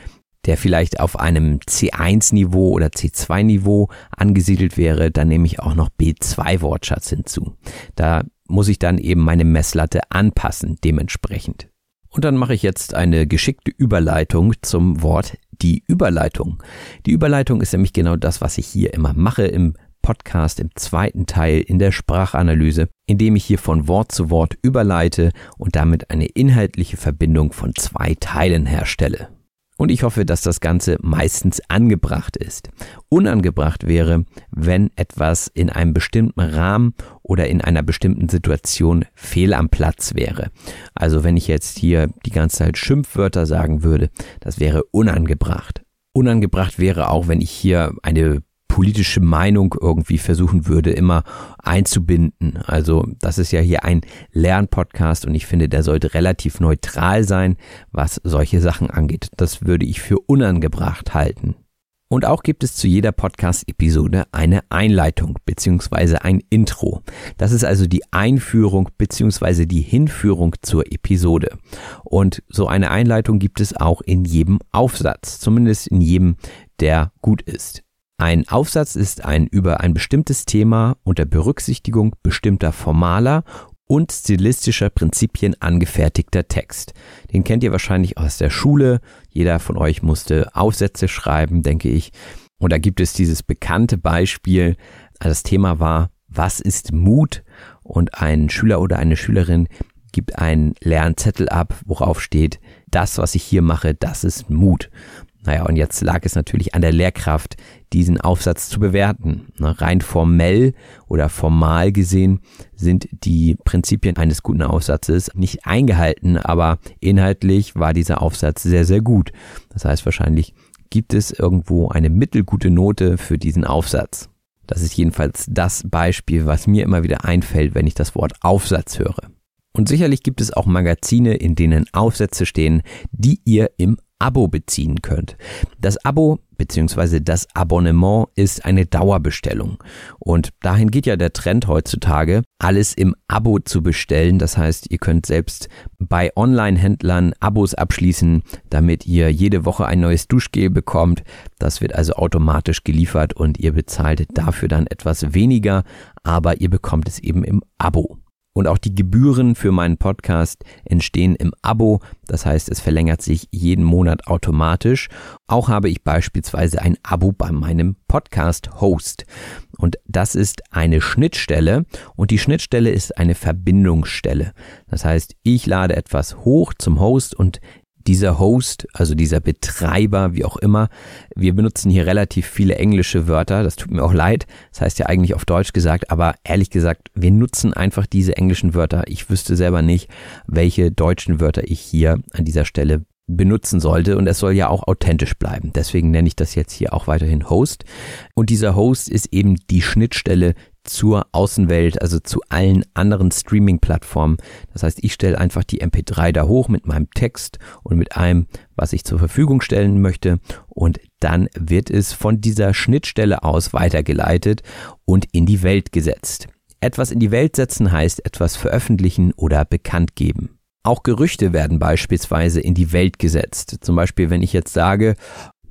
der vielleicht auf einem C1-Niveau oder C2-Niveau angesiedelt wäre, dann nehme ich auch noch B2-Wortschatz hinzu. Da muss ich dann eben meine Messlatte anpassen dementsprechend. Und dann mache ich jetzt eine geschickte Überleitung zum Wort die Überleitung. Die Überleitung ist nämlich genau das, was ich hier immer mache im Podcast im zweiten Teil in der Sprachanalyse, in dem ich hier von Wort zu Wort überleite und damit eine inhaltliche Verbindung von zwei Teilen herstelle. Und ich hoffe, dass das Ganze meistens angebracht ist. Unangebracht wäre, wenn etwas in einem bestimmten Rahmen oder in einer bestimmten Situation fehl am Platz wäre. Also wenn ich jetzt hier die ganze Zeit Schimpfwörter sagen würde, das wäre unangebracht. Unangebracht wäre auch, wenn ich hier eine politische Meinung irgendwie versuchen würde, immer einzubinden. Also das ist ja hier ein Lernpodcast und ich finde, der sollte relativ neutral sein, was solche Sachen angeht. Das würde ich für unangebracht halten. Und auch gibt es zu jeder Podcast-Episode eine Einleitung bzw. ein Intro. Das ist also die Einführung bzw. die Hinführung zur Episode. Und so eine Einleitung gibt es auch in jedem Aufsatz, zumindest in jedem, der gut ist. Ein Aufsatz ist ein über ein bestimmtes Thema unter Berücksichtigung bestimmter formaler und stilistischer Prinzipien angefertigter Text. Den kennt ihr wahrscheinlich aus der Schule. Jeder von euch musste Aufsätze schreiben, denke ich. Und da gibt es dieses bekannte Beispiel. Das Thema war, was ist Mut? Und ein Schüler oder eine Schülerin gibt einen leeren Zettel ab, worauf steht, das, was ich hier mache, das ist Mut. Naja, und jetzt lag es natürlich an der Lehrkraft, diesen Aufsatz zu bewerten. Rein formell oder formal gesehen sind die Prinzipien eines guten Aufsatzes nicht eingehalten, aber inhaltlich war dieser Aufsatz sehr, sehr gut. Das heißt, wahrscheinlich gibt es irgendwo eine mittelgute Note für diesen Aufsatz. Das ist jedenfalls das Beispiel, was mir immer wieder einfällt, wenn ich das Wort Aufsatz höre. Und sicherlich gibt es auch Magazine, in denen Aufsätze stehen, die ihr im Abo beziehen könnt. Das Abo bzw. das Abonnement ist eine Dauerbestellung. Und dahin geht ja der Trend heutzutage, alles im Abo zu bestellen. Das heißt, ihr könnt selbst bei Online-Händlern Abos abschließen, damit ihr jede Woche ein neues Duschgel bekommt. Das wird also automatisch geliefert und ihr bezahlt dafür dann etwas weniger, aber ihr bekommt es eben im Abo. Und auch die Gebühren für meinen Podcast entstehen im Abo. Das heißt, es verlängert sich jeden Monat automatisch. Auch habe ich beispielsweise ein Abo bei meinem Podcast-Host. Und das ist eine Schnittstelle. Und die Schnittstelle ist eine Verbindungsstelle. Das heißt, ich lade etwas hoch zum Host und dieser Host, also dieser Betreiber, wie auch immer, wir benutzen hier relativ viele englische Wörter, das tut mir auch leid, das heißt ja eigentlich auf Deutsch gesagt, aber ehrlich gesagt, wir nutzen einfach diese englischen Wörter. Ich wüsste selber nicht, welche deutschen Wörter ich hier an dieser Stelle benutzen sollte und es soll ja auch authentisch bleiben. Deswegen nenne ich das jetzt hier auch weiterhin Host. Und dieser Host ist eben die Schnittstelle zur Außenwelt, also zu allen anderen Streaming-Plattformen. Das heißt, ich stelle einfach die MP3 da hoch mit meinem Text und mit allem, was ich zur Verfügung stellen möchte. Und dann wird es von dieser Schnittstelle aus weitergeleitet und in die Welt gesetzt. Etwas in die Welt setzen heißt etwas veröffentlichen oder bekannt geben. Auch Gerüchte werden beispielsweise in die Welt gesetzt. Zum Beispiel, wenn ich jetzt sage,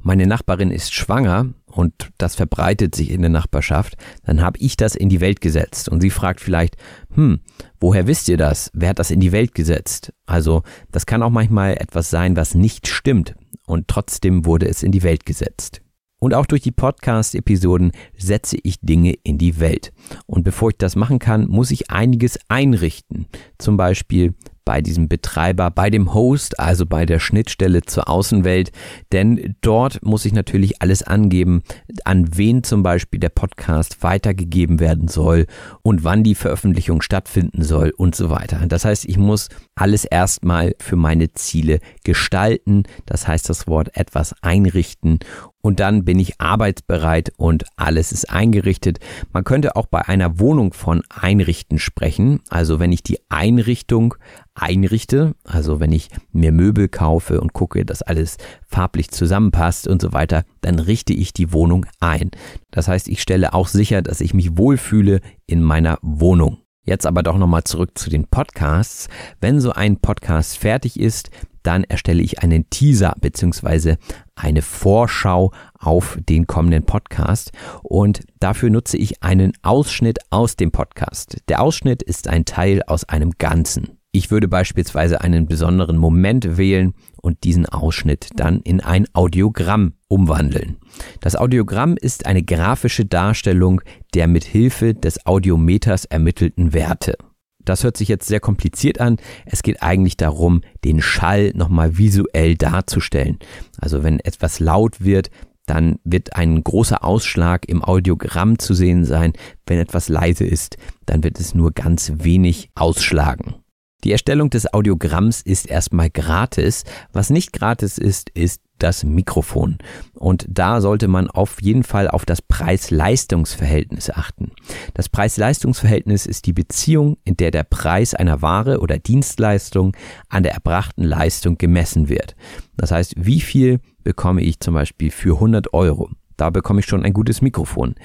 meine Nachbarin ist schwanger und das verbreitet sich in der Nachbarschaft, dann habe ich das in die Welt gesetzt. Und sie fragt vielleicht, hm, woher wisst ihr das? Wer hat das in die Welt gesetzt? Also das kann auch manchmal etwas sein, was nicht stimmt. Und trotzdem wurde es in die Welt gesetzt. Und auch durch die Podcast-Episoden setze ich Dinge in die Welt. Und bevor ich das machen kann, muss ich einiges einrichten. Zum Beispiel bei diesem Betreiber, bei dem Host, also bei der Schnittstelle zur Außenwelt, denn dort muss ich natürlich alles angeben, an wen zum Beispiel der Podcast weitergegeben werden soll und wann die Veröffentlichung stattfinden soll und so weiter. Das heißt, ich muss alles erstmal für meine Ziele gestalten, das heißt das Wort etwas einrichten und dann bin ich arbeitsbereit und alles ist eingerichtet. Man könnte auch bei einer Wohnung von einrichten sprechen. Also wenn ich die Einrichtung einrichte, also wenn ich mir Möbel kaufe und gucke, dass alles farblich zusammenpasst und so weiter, dann richte ich die Wohnung ein. Das heißt, ich stelle auch sicher, dass ich mich wohlfühle in meiner Wohnung. Jetzt aber doch nochmal zurück zu den Podcasts. Wenn so ein Podcast fertig ist, dann erstelle ich einen Teaser beziehungsweise eine Vorschau auf den kommenden Podcast und dafür nutze ich einen Ausschnitt aus dem Podcast. Der Ausschnitt ist ein Teil aus einem Ganzen. Ich würde beispielsweise einen besonderen Moment wählen und diesen Ausschnitt dann in ein Audiogramm umwandeln. Das Audiogramm ist eine grafische Darstellung der mit Hilfe des Audiometers ermittelten Werte. Das hört sich jetzt sehr kompliziert an. Es geht eigentlich darum, den Schall nochmal visuell darzustellen. Also wenn etwas laut wird, dann wird ein großer Ausschlag im Audiogramm zu sehen sein. Wenn etwas leise ist, dann wird es nur ganz wenig ausschlagen. Die Erstellung des Audiogramms ist erstmal gratis. Was nicht gratis ist, ist das Mikrofon. Und da sollte man auf jeden Fall auf das Preis-Leistungs-Verhältnis achten. Das Preis-Leistungs-Verhältnis ist die Beziehung, in der der Preis einer Ware oder Dienstleistung an der erbrachten Leistung gemessen wird. Das heißt, wie viel bekomme ich zum Beispiel für 100 Euro? da bekomme ich schon ein gutes Mikrofon.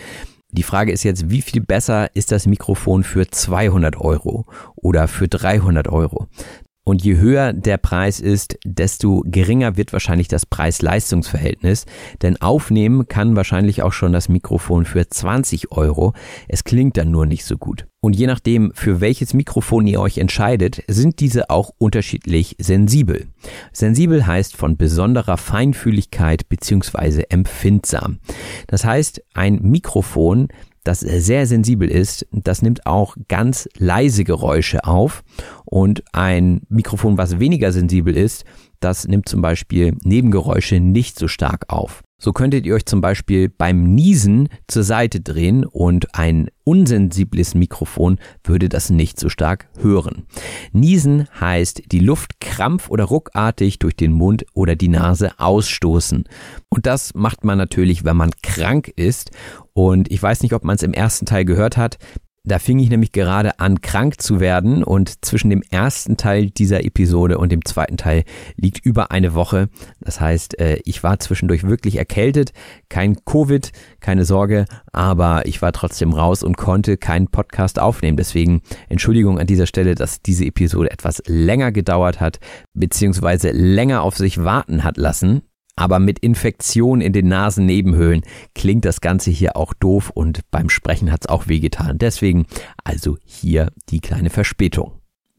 Die Frage ist jetzt, wie viel besser ist das Mikrofon für 200 Euro oder für 300 Euro? Und je höher der Preis ist, desto geringer wird wahrscheinlich das Preis-Leistungs-Verhältnis. Denn aufnehmen kann wahrscheinlich auch schon das Mikrofon für 20 Euro. Es klingt dann nur nicht so gut. Und je nachdem, für welches Mikrofon ihr euch entscheidet, sind diese auch unterschiedlich sensibel. Sensibel heißt von besonderer Feinfühligkeit bzw. empfindsam. Das heißt, ein Mikrofon das sehr sensibel ist, das nimmt auch ganz leise Geräusche auf und ein Mikrofon, was weniger sensibel ist, das nimmt zum Beispiel Nebengeräusche nicht so stark auf. So könntet ihr euch zum Beispiel beim Niesen zur Seite drehen und ein unsensibles Mikrofon würde das nicht so stark hören. Niesen heißt die Luft krampf- oder ruckartig durch den Mund oder die Nase ausstoßen. Und das macht man natürlich, wenn man krank ist. Und ich weiß nicht, ob man es im ersten Teil gehört hat. Da fing ich nämlich gerade an, krank zu werden und zwischen dem ersten Teil dieser Episode und dem zweiten Teil liegt über eine Woche. Das heißt, äh, ich war zwischendurch wirklich erkältet, kein Covid, keine Sorge, aber ich war trotzdem raus und konnte keinen Podcast aufnehmen. Deswegen Entschuldigung an dieser Stelle, dass diese Episode etwas länger gedauert hat, beziehungsweise länger auf sich warten hat lassen. Aber mit Infektion in den Nasennebenhöhlen klingt das Ganze hier auch doof und beim Sprechen hat es auch wehgetan. Deswegen also hier die kleine Verspätung.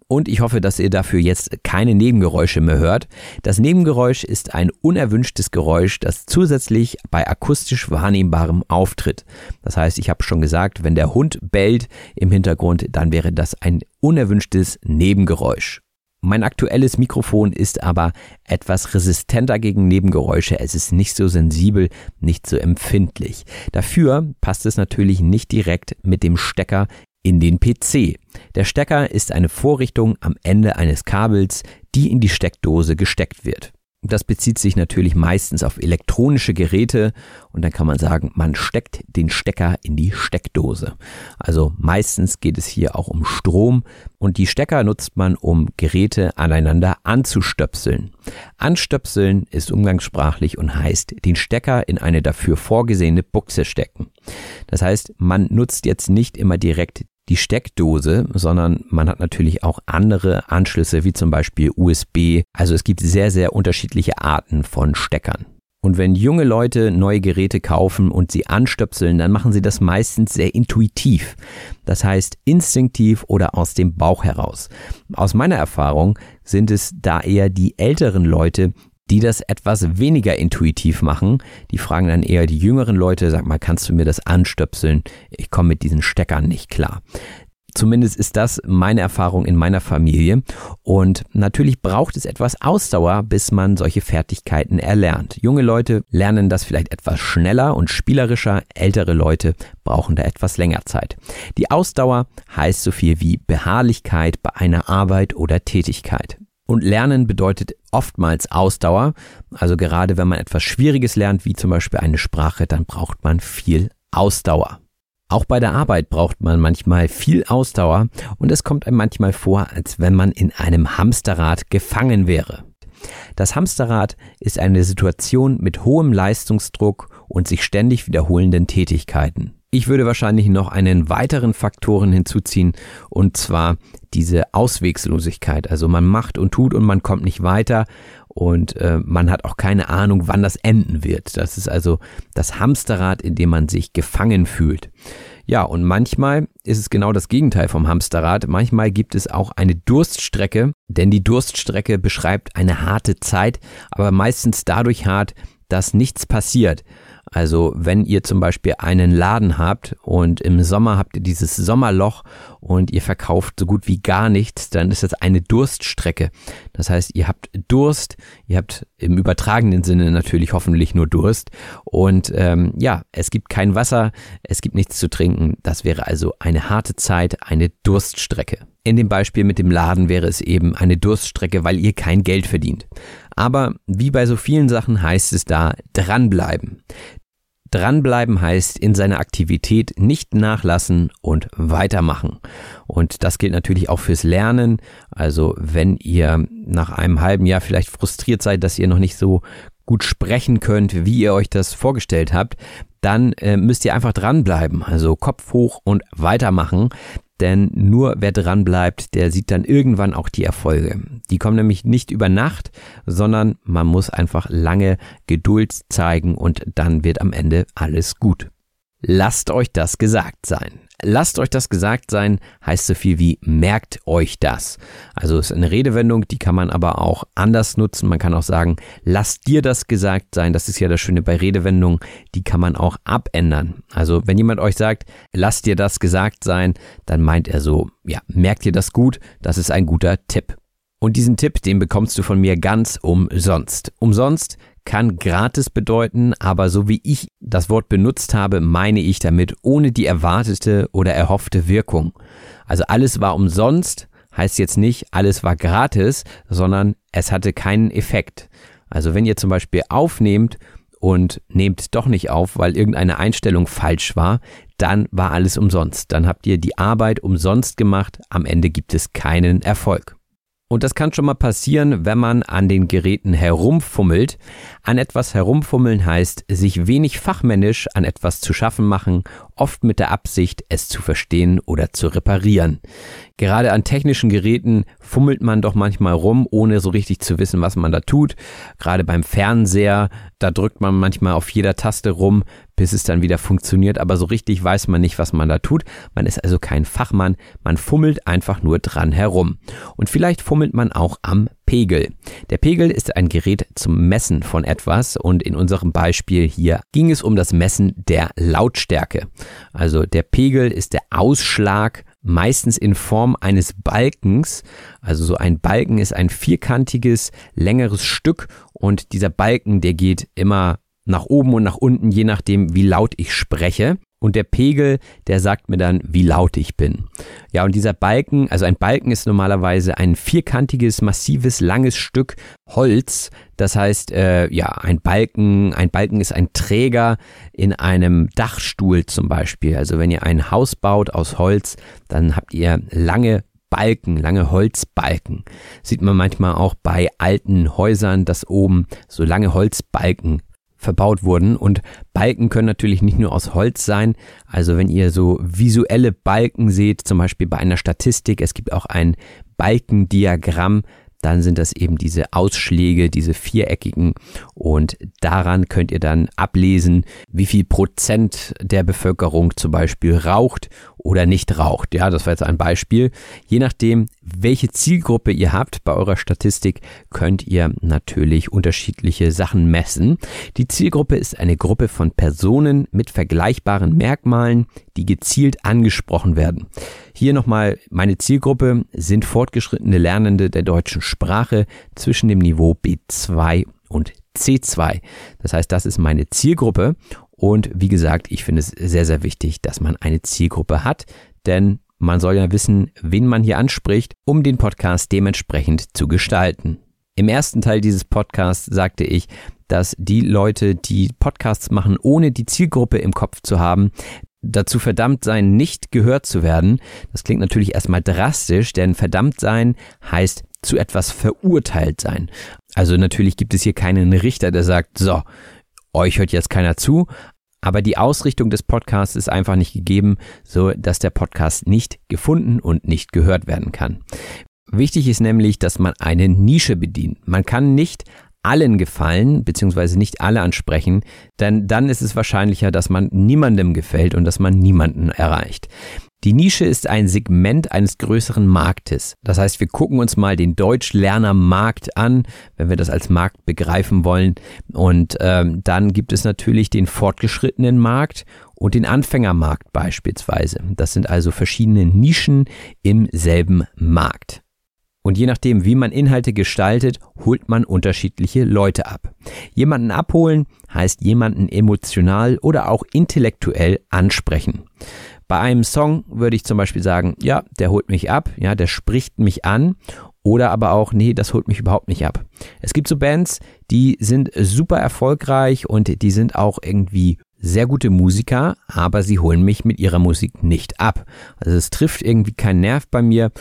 Und ich hoffe, dass ihr dafür jetzt keine Nebengeräusche mehr hört. Das Nebengeräusch ist ein unerwünschtes Geräusch, das zusätzlich bei akustisch wahrnehmbarem auftritt. Das heißt, ich habe schon gesagt, wenn der Hund bellt im Hintergrund, dann wäre das ein unerwünschtes Nebengeräusch. Mein aktuelles Mikrofon ist aber etwas resistenter gegen Nebengeräusche. Es ist nicht so sensibel, nicht so empfindlich. Dafür passt es natürlich nicht direkt mit dem Stecker in den PC. Der Stecker ist eine Vorrichtung am Ende eines Kabels, die in die Steckdose gesteckt wird. Das bezieht sich natürlich meistens auf elektronische Geräte und dann kann man sagen, man steckt den Stecker in die Steckdose. Also meistens geht es hier auch um Strom und die Stecker nutzt man, um Geräte aneinander anzustöpseln. Anstöpseln ist umgangssprachlich und heißt den Stecker in eine dafür vorgesehene Buchse stecken. Das heißt, man nutzt jetzt nicht immer direkt die Steckdose, sondern man hat natürlich auch andere Anschlüsse, wie zum Beispiel USB. Also es gibt sehr, sehr unterschiedliche Arten von Steckern. Und wenn junge Leute neue Geräte kaufen und sie anstöpseln, dann machen sie das meistens sehr intuitiv. Das heißt instinktiv oder aus dem Bauch heraus. Aus meiner Erfahrung sind es da eher die älteren Leute, die das etwas weniger intuitiv machen. Die fragen dann eher die jüngeren Leute, sag mal, kannst du mir das anstöpseln? Ich komme mit diesen Steckern nicht klar. Zumindest ist das meine Erfahrung in meiner Familie. Und natürlich braucht es etwas Ausdauer, bis man solche Fertigkeiten erlernt. Junge Leute lernen das vielleicht etwas schneller und spielerischer. Ältere Leute brauchen da etwas länger Zeit. Die Ausdauer heißt so viel wie Beharrlichkeit bei einer Arbeit oder Tätigkeit. Und Lernen bedeutet oftmals Ausdauer. Also gerade wenn man etwas Schwieriges lernt, wie zum Beispiel eine Sprache, dann braucht man viel Ausdauer. Auch bei der Arbeit braucht man manchmal viel Ausdauer und es kommt einem manchmal vor, als wenn man in einem Hamsterrad gefangen wäre. Das Hamsterrad ist eine Situation mit hohem Leistungsdruck und sich ständig wiederholenden Tätigkeiten. Ich würde wahrscheinlich noch einen weiteren Faktoren hinzuziehen, und zwar diese Auswegslosigkeit. Also man macht und tut und man kommt nicht weiter und äh, man hat auch keine Ahnung, wann das enden wird. Das ist also das Hamsterrad, in dem man sich gefangen fühlt. Ja, und manchmal ist es genau das Gegenteil vom Hamsterrad. Manchmal gibt es auch eine Durststrecke, denn die Durststrecke beschreibt eine harte Zeit, aber meistens dadurch hart, dass nichts passiert. Also wenn ihr zum Beispiel einen Laden habt und im Sommer habt ihr dieses Sommerloch und ihr verkauft so gut wie gar nichts, dann ist das eine Durststrecke. Das heißt, ihr habt Durst, ihr habt im übertragenen Sinne natürlich hoffentlich nur Durst und ähm, ja, es gibt kein Wasser, es gibt nichts zu trinken. Das wäre also eine harte Zeit, eine Durststrecke. In dem Beispiel mit dem Laden wäre es eben eine Durststrecke, weil ihr kein Geld verdient. Aber wie bei so vielen Sachen heißt es da dranbleiben. Dranbleiben heißt in seiner Aktivität nicht nachlassen und weitermachen. Und das gilt natürlich auch fürs Lernen. Also wenn ihr nach einem halben Jahr vielleicht frustriert seid, dass ihr noch nicht so gut sprechen könnt, wie ihr euch das vorgestellt habt, dann äh, müsst ihr einfach dranbleiben. Also Kopf hoch und weitermachen. Denn nur wer dranbleibt, der sieht dann irgendwann auch die Erfolge. Die kommen nämlich nicht über Nacht, sondern man muss einfach lange Geduld zeigen und dann wird am Ende alles gut. Lasst euch das gesagt sein. Lasst euch das gesagt sein, heißt so viel wie merkt euch das. Also ist eine Redewendung, die kann man aber auch anders nutzen. Man kann auch sagen, lasst dir das gesagt sein. Das ist ja das Schöne bei Redewendungen, die kann man auch abändern. Also wenn jemand euch sagt, lasst dir das gesagt sein, dann meint er so, ja, merkt ihr das gut, das ist ein guter Tipp. Und diesen Tipp, den bekommst du von mir ganz umsonst. Umsonst kann gratis bedeuten, aber so wie ich das Wort benutzt habe, meine ich damit ohne die erwartete oder erhoffte Wirkung. Also alles war umsonst, heißt jetzt nicht, alles war gratis, sondern es hatte keinen Effekt. Also wenn ihr zum Beispiel aufnehmt und nehmt doch nicht auf, weil irgendeine Einstellung falsch war, dann war alles umsonst. Dann habt ihr die Arbeit umsonst gemacht, am Ende gibt es keinen Erfolg. Und das kann schon mal passieren, wenn man an den Geräten herumfummelt. An etwas herumfummeln heißt, sich wenig fachmännisch an etwas zu schaffen machen, oft mit der Absicht, es zu verstehen oder zu reparieren. Gerade an technischen Geräten fummelt man doch manchmal rum, ohne so richtig zu wissen, was man da tut. Gerade beim Fernseher, da drückt man manchmal auf jeder Taste rum, bis es dann wieder funktioniert, aber so richtig weiß man nicht, was man da tut. Man ist also kein Fachmann, man fummelt einfach nur dran herum. Und vielleicht fummelt man auch am Pegel. Der Pegel ist ein Gerät zum Messen von etwas und in unserem Beispiel hier ging es um das Messen der Lautstärke. Also der Pegel ist der Ausschlag meistens in Form eines Balkens. Also so ein Balken ist ein vierkantiges, längeres Stück und dieser Balken, der geht immer nach oben und nach unten, je nachdem, wie laut ich spreche. Und der Pegel, der sagt mir dann, wie laut ich bin. Ja, und dieser Balken, also ein Balken ist normalerweise ein vierkantiges, massives, langes Stück Holz. Das heißt, äh, ja, ein Balken, ein Balken ist ein Träger in einem Dachstuhl zum Beispiel. Also wenn ihr ein Haus baut aus Holz, dann habt ihr lange Balken, lange Holzbalken. Sieht man manchmal auch bei alten Häusern, dass oben so lange Holzbalken verbaut wurden. Und Balken können natürlich nicht nur aus Holz sein. Also wenn ihr so visuelle Balken seht, zum Beispiel bei einer Statistik, es gibt auch ein Balkendiagramm, dann sind das eben diese Ausschläge, diese viereckigen und daran könnt ihr dann ablesen, wie viel Prozent der Bevölkerung zum Beispiel raucht oder nicht raucht. Ja, das war jetzt ein Beispiel. Je nachdem, welche Zielgruppe ihr habt bei eurer Statistik, könnt ihr natürlich unterschiedliche Sachen messen. Die Zielgruppe ist eine Gruppe von Personen mit vergleichbaren Merkmalen, die gezielt angesprochen werden. Hier nochmal, meine Zielgruppe sind fortgeschrittene Lernende der deutschen Sprache zwischen dem Niveau B2 und C2. Das heißt, das ist meine Zielgruppe und wie gesagt, ich finde es sehr, sehr wichtig, dass man eine Zielgruppe hat, denn man soll ja wissen, wen man hier anspricht, um den Podcast dementsprechend zu gestalten. Im ersten Teil dieses Podcasts sagte ich, dass die Leute, die Podcasts machen, ohne die Zielgruppe im Kopf zu haben, dazu verdammt sein, nicht gehört zu werden. Das klingt natürlich erstmal drastisch, denn verdammt sein heißt zu etwas verurteilt sein. Also natürlich gibt es hier keinen Richter, der sagt, so, euch hört jetzt keiner zu, aber die Ausrichtung des Podcasts ist einfach nicht gegeben, so dass der Podcast nicht gefunden und nicht gehört werden kann. Wichtig ist nämlich, dass man eine Nische bedient. Man kann nicht allen gefallen, beziehungsweise nicht alle ansprechen, denn dann ist es wahrscheinlicher, dass man niemandem gefällt und dass man niemanden erreicht. Die Nische ist ein Segment eines größeren Marktes. Das heißt, wir gucken uns mal den Deutschlernermarkt an, wenn wir das als Markt begreifen wollen. Und ähm, dann gibt es natürlich den fortgeschrittenen Markt und den Anfängermarkt beispielsweise. Das sind also verschiedene Nischen im selben Markt. Und je nachdem, wie man Inhalte gestaltet, holt man unterschiedliche Leute ab. Jemanden abholen heißt jemanden emotional oder auch intellektuell ansprechen. Bei einem Song würde ich zum Beispiel sagen, ja, der holt mich ab, ja, der spricht mich an oder aber auch, nee, das holt mich überhaupt nicht ab. Es gibt so Bands, die sind super erfolgreich und die sind auch irgendwie sehr gute Musiker, aber sie holen mich mit ihrer Musik nicht ab. Also es trifft irgendwie keinen Nerv bei mir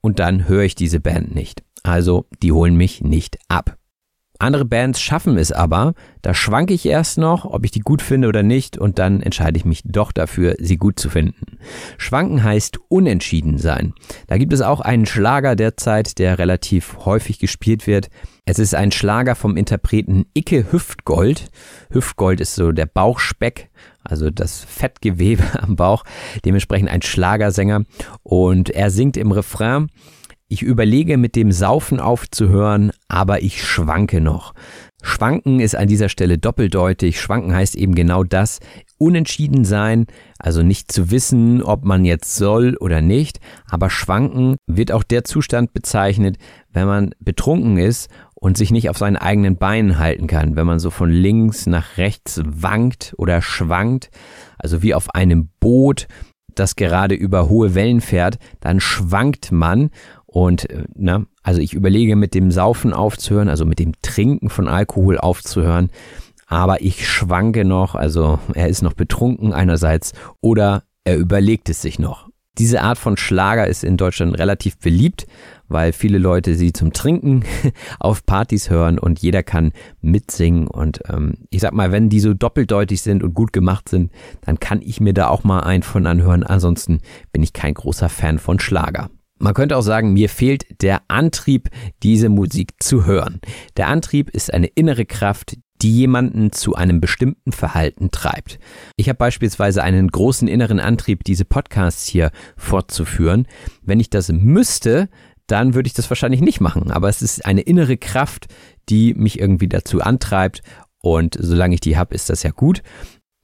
und dann höre ich diese Band nicht. Also die holen mich nicht ab. Andere Bands schaffen es aber, da schwanke ich erst noch, ob ich die gut finde oder nicht, und dann entscheide ich mich doch dafür, sie gut zu finden. Schwanken heißt unentschieden sein. Da gibt es auch einen Schlager derzeit, der relativ häufig gespielt wird. Es ist ein Schlager vom Interpreten Icke Hüftgold. Hüftgold ist so der Bauchspeck, also das Fettgewebe [LAUGHS] am Bauch. Dementsprechend ein Schlagersänger. Und er singt im Refrain, ich überlege mit dem Saufen aufzuhören, aber ich schwanke noch. Schwanken ist an dieser Stelle doppeldeutig. Schwanken heißt eben genau das. Unentschieden sein, also nicht zu wissen, ob man jetzt soll oder nicht. Aber schwanken wird auch der Zustand bezeichnet, wenn man betrunken ist und sich nicht auf seinen eigenen Beinen halten kann. Wenn man so von links nach rechts wankt oder schwankt, also wie auf einem Boot, das gerade über hohe Wellen fährt, dann schwankt man und äh, ne, also ich überlege mit dem Saufen aufzuhören, also mit dem Trinken von Alkohol aufzuhören, aber ich schwanke noch, also er ist noch betrunken einerseits oder er überlegt es sich noch. Diese Art von Schlager ist in Deutschland relativ beliebt, weil viele Leute sie zum Trinken [LAUGHS] auf Partys hören und jeder kann mitsingen. Und ähm, ich sag mal, wenn die so doppeldeutig sind und gut gemacht sind, dann kann ich mir da auch mal einen von anhören. Ansonsten bin ich kein großer Fan von Schlager. Man könnte auch sagen, mir fehlt der Antrieb, diese Musik zu hören. Der Antrieb ist eine innere Kraft, die jemanden zu einem bestimmten Verhalten treibt. Ich habe beispielsweise einen großen inneren Antrieb, diese Podcasts hier fortzuführen. Wenn ich das müsste, dann würde ich das wahrscheinlich nicht machen. Aber es ist eine innere Kraft, die mich irgendwie dazu antreibt. Und solange ich die habe, ist das ja gut.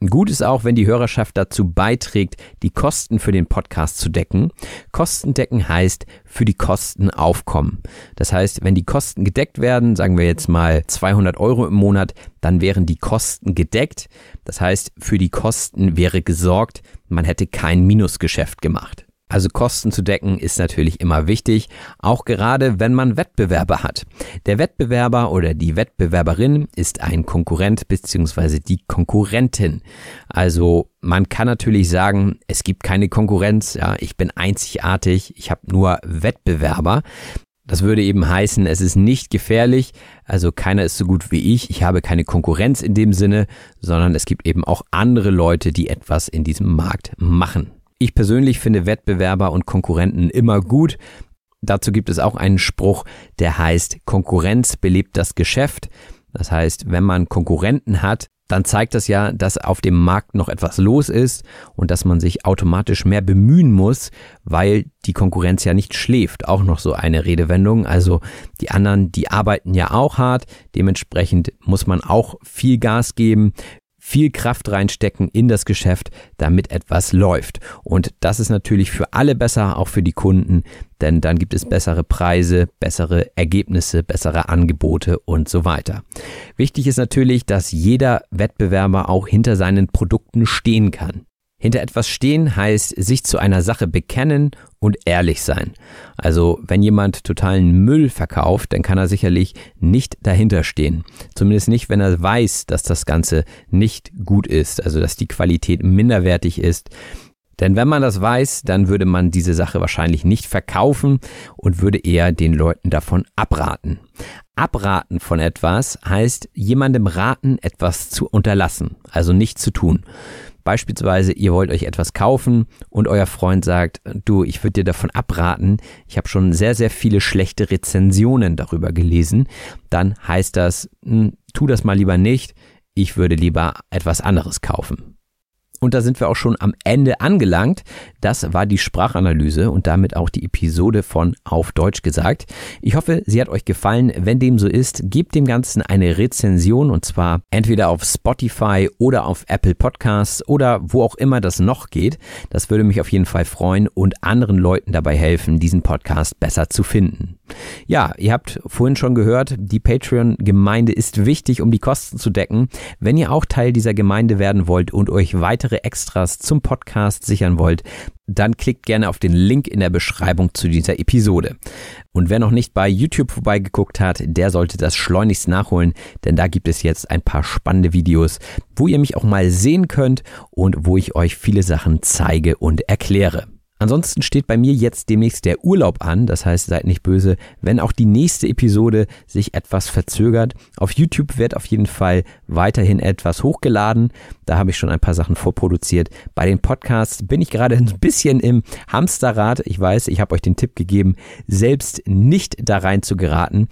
Gut ist auch, wenn die Hörerschaft dazu beiträgt, die Kosten für den Podcast zu decken. Kosten decken heißt für die Kosten aufkommen. Das heißt, wenn die Kosten gedeckt werden, sagen wir jetzt mal 200 Euro im Monat, dann wären die Kosten gedeckt. Das heißt, für die Kosten wäre gesorgt, man hätte kein Minusgeschäft gemacht. Also Kosten zu decken ist natürlich immer wichtig, auch gerade wenn man Wettbewerber hat. Der Wettbewerber oder die Wettbewerberin ist ein Konkurrent bzw. die Konkurrentin. Also man kann natürlich sagen, es gibt keine Konkurrenz, ja, ich bin einzigartig, ich habe nur Wettbewerber. Das würde eben heißen, es ist nicht gefährlich, also keiner ist so gut wie ich, ich habe keine Konkurrenz in dem Sinne, sondern es gibt eben auch andere Leute, die etwas in diesem Markt machen. Ich persönlich finde Wettbewerber und Konkurrenten immer gut. Dazu gibt es auch einen Spruch, der heißt, Konkurrenz belebt das Geschäft. Das heißt, wenn man Konkurrenten hat, dann zeigt das ja, dass auf dem Markt noch etwas los ist und dass man sich automatisch mehr bemühen muss, weil die Konkurrenz ja nicht schläft. Auch noch so eine Redewendung. Also die anderen, die arbeiten ja auch hart. Dementsprechend muss man auch viel Gas geben viel Kraft reinstecken in das Geschäft, damit etwas läuft. Und das ist natürlich für alle besser, auch für die Kunden, denn dann gibt es bessere Preise, bessere Ergebnisse, bessere Angebote und so weiter. Wichtig ist natürlich, dass jeder Wettbewerber auch hinter seinen Produkten stehen kann. Hinter etwas stehen heißt sich zu einer Sache bekennen und ehrlich sein. Also wenn jemand totalen Müll verkauft, dann kann er sicherlich nicht dahinter stehen. Zumindest nicht, wenn er weiß, dass das Ganze nicht gut ist, also dass die Qualität minderwertig ist. Denn wenn man das weiß, dann würde man diese Sache wahrscheinlich nicht verkaufen und würde eher den Leuten davon abraten. Abraten von etwas heißt jemandem raten, etwas zu unterlassen, also nicht zu tun. Beispielsweise, ihr wollt euch etwas kaufen und euer Freund sagt, du, ich würde dir davon abraten, ich habe schon sehr, sehr viele schlechte Rezensionen darüber gelesen, dann heißt das, hm, tu das mal lieber nicht, ich würde lieber etwas anderes kaufen. Und da sind wir auch schon am Ende angelangt. Das war die Sprachanalyse und damit auch die Episode von Auf Deutsch gesagt. Ich hoffe, sie hat euch gefallen. Wenn dem so ist, gebt dem Ganzen eine Rezension und zwar entweder auf Spotify oder auf Apple Podcasts oder wo auch immer das noch geht. Das würde mich auf jeden Fall freuen und anderen Leuten dabei helfen, diesen Podcast besser zu finden. Ja, ihr habt vorhin schon gehört, die Patreon-Gemeinde ist wichtig, um die Kosten zu decken. Wenn ihr auch Teil dieser Gemeinde werden wollt und euch weitere Extras zum Podcast sichern wollt, dann klickt gerne auf den Link in der Beschreibung zu dieser Episode. Und wer noch nicht bei YouTube vorbeigeguckt hat, der sollte das schleunigst nachholen, denn da gibt es jetzt ein paar spannende Videos, wo ihr mich auch mal sehen könnt und wo ich euch viele Sachen zeige und erkläre. Ansonsten steht bei mir jetzt demnächst der Urlaub an, das heißt, seid nicht böse, wenn auch die nächste Episode sich etwas verzögert. Auf YouTube wird auf jeden Fall weiterhin etwas hochgeladen. Da habe ich schon ein paar Sachen vorproduziert. Bei den Podcasts bin ich gerade [LAUGHS] ein bisschen im Hamsterrad. Ich weiß, ich habe euch den Tipp gegeben, selbst nicht da rein zu geraten.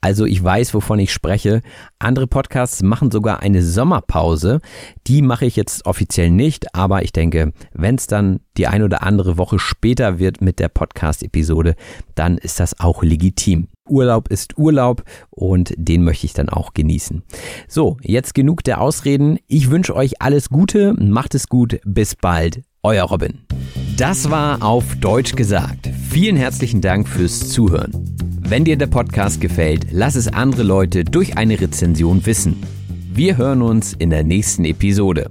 Also ich weiß, wovon ich spreche. Andere Podcasts machen sogar eine Sommerpause. Die mache ich jetzt offiziell nicht, aber ich denke, wenn es dann die ein oder andere Woche später wird mit der Podcast-Episode, dann ist das auch legitim. Urlaub ist Urlaub und den möchte ich dann auch genießen. So, jetzt genug der Ausreden. Ich wünsche euch alles Gute, macht es gut, bis bald, euer Robin. Das war auf Deutsch gesagt. Vielen herzlichen Dank fürs Zuhören. Wenn dir der Podcast gefällt, lass es andere Leute durch eine Rezension wissen. Wir hören uns in der nächsten Episode.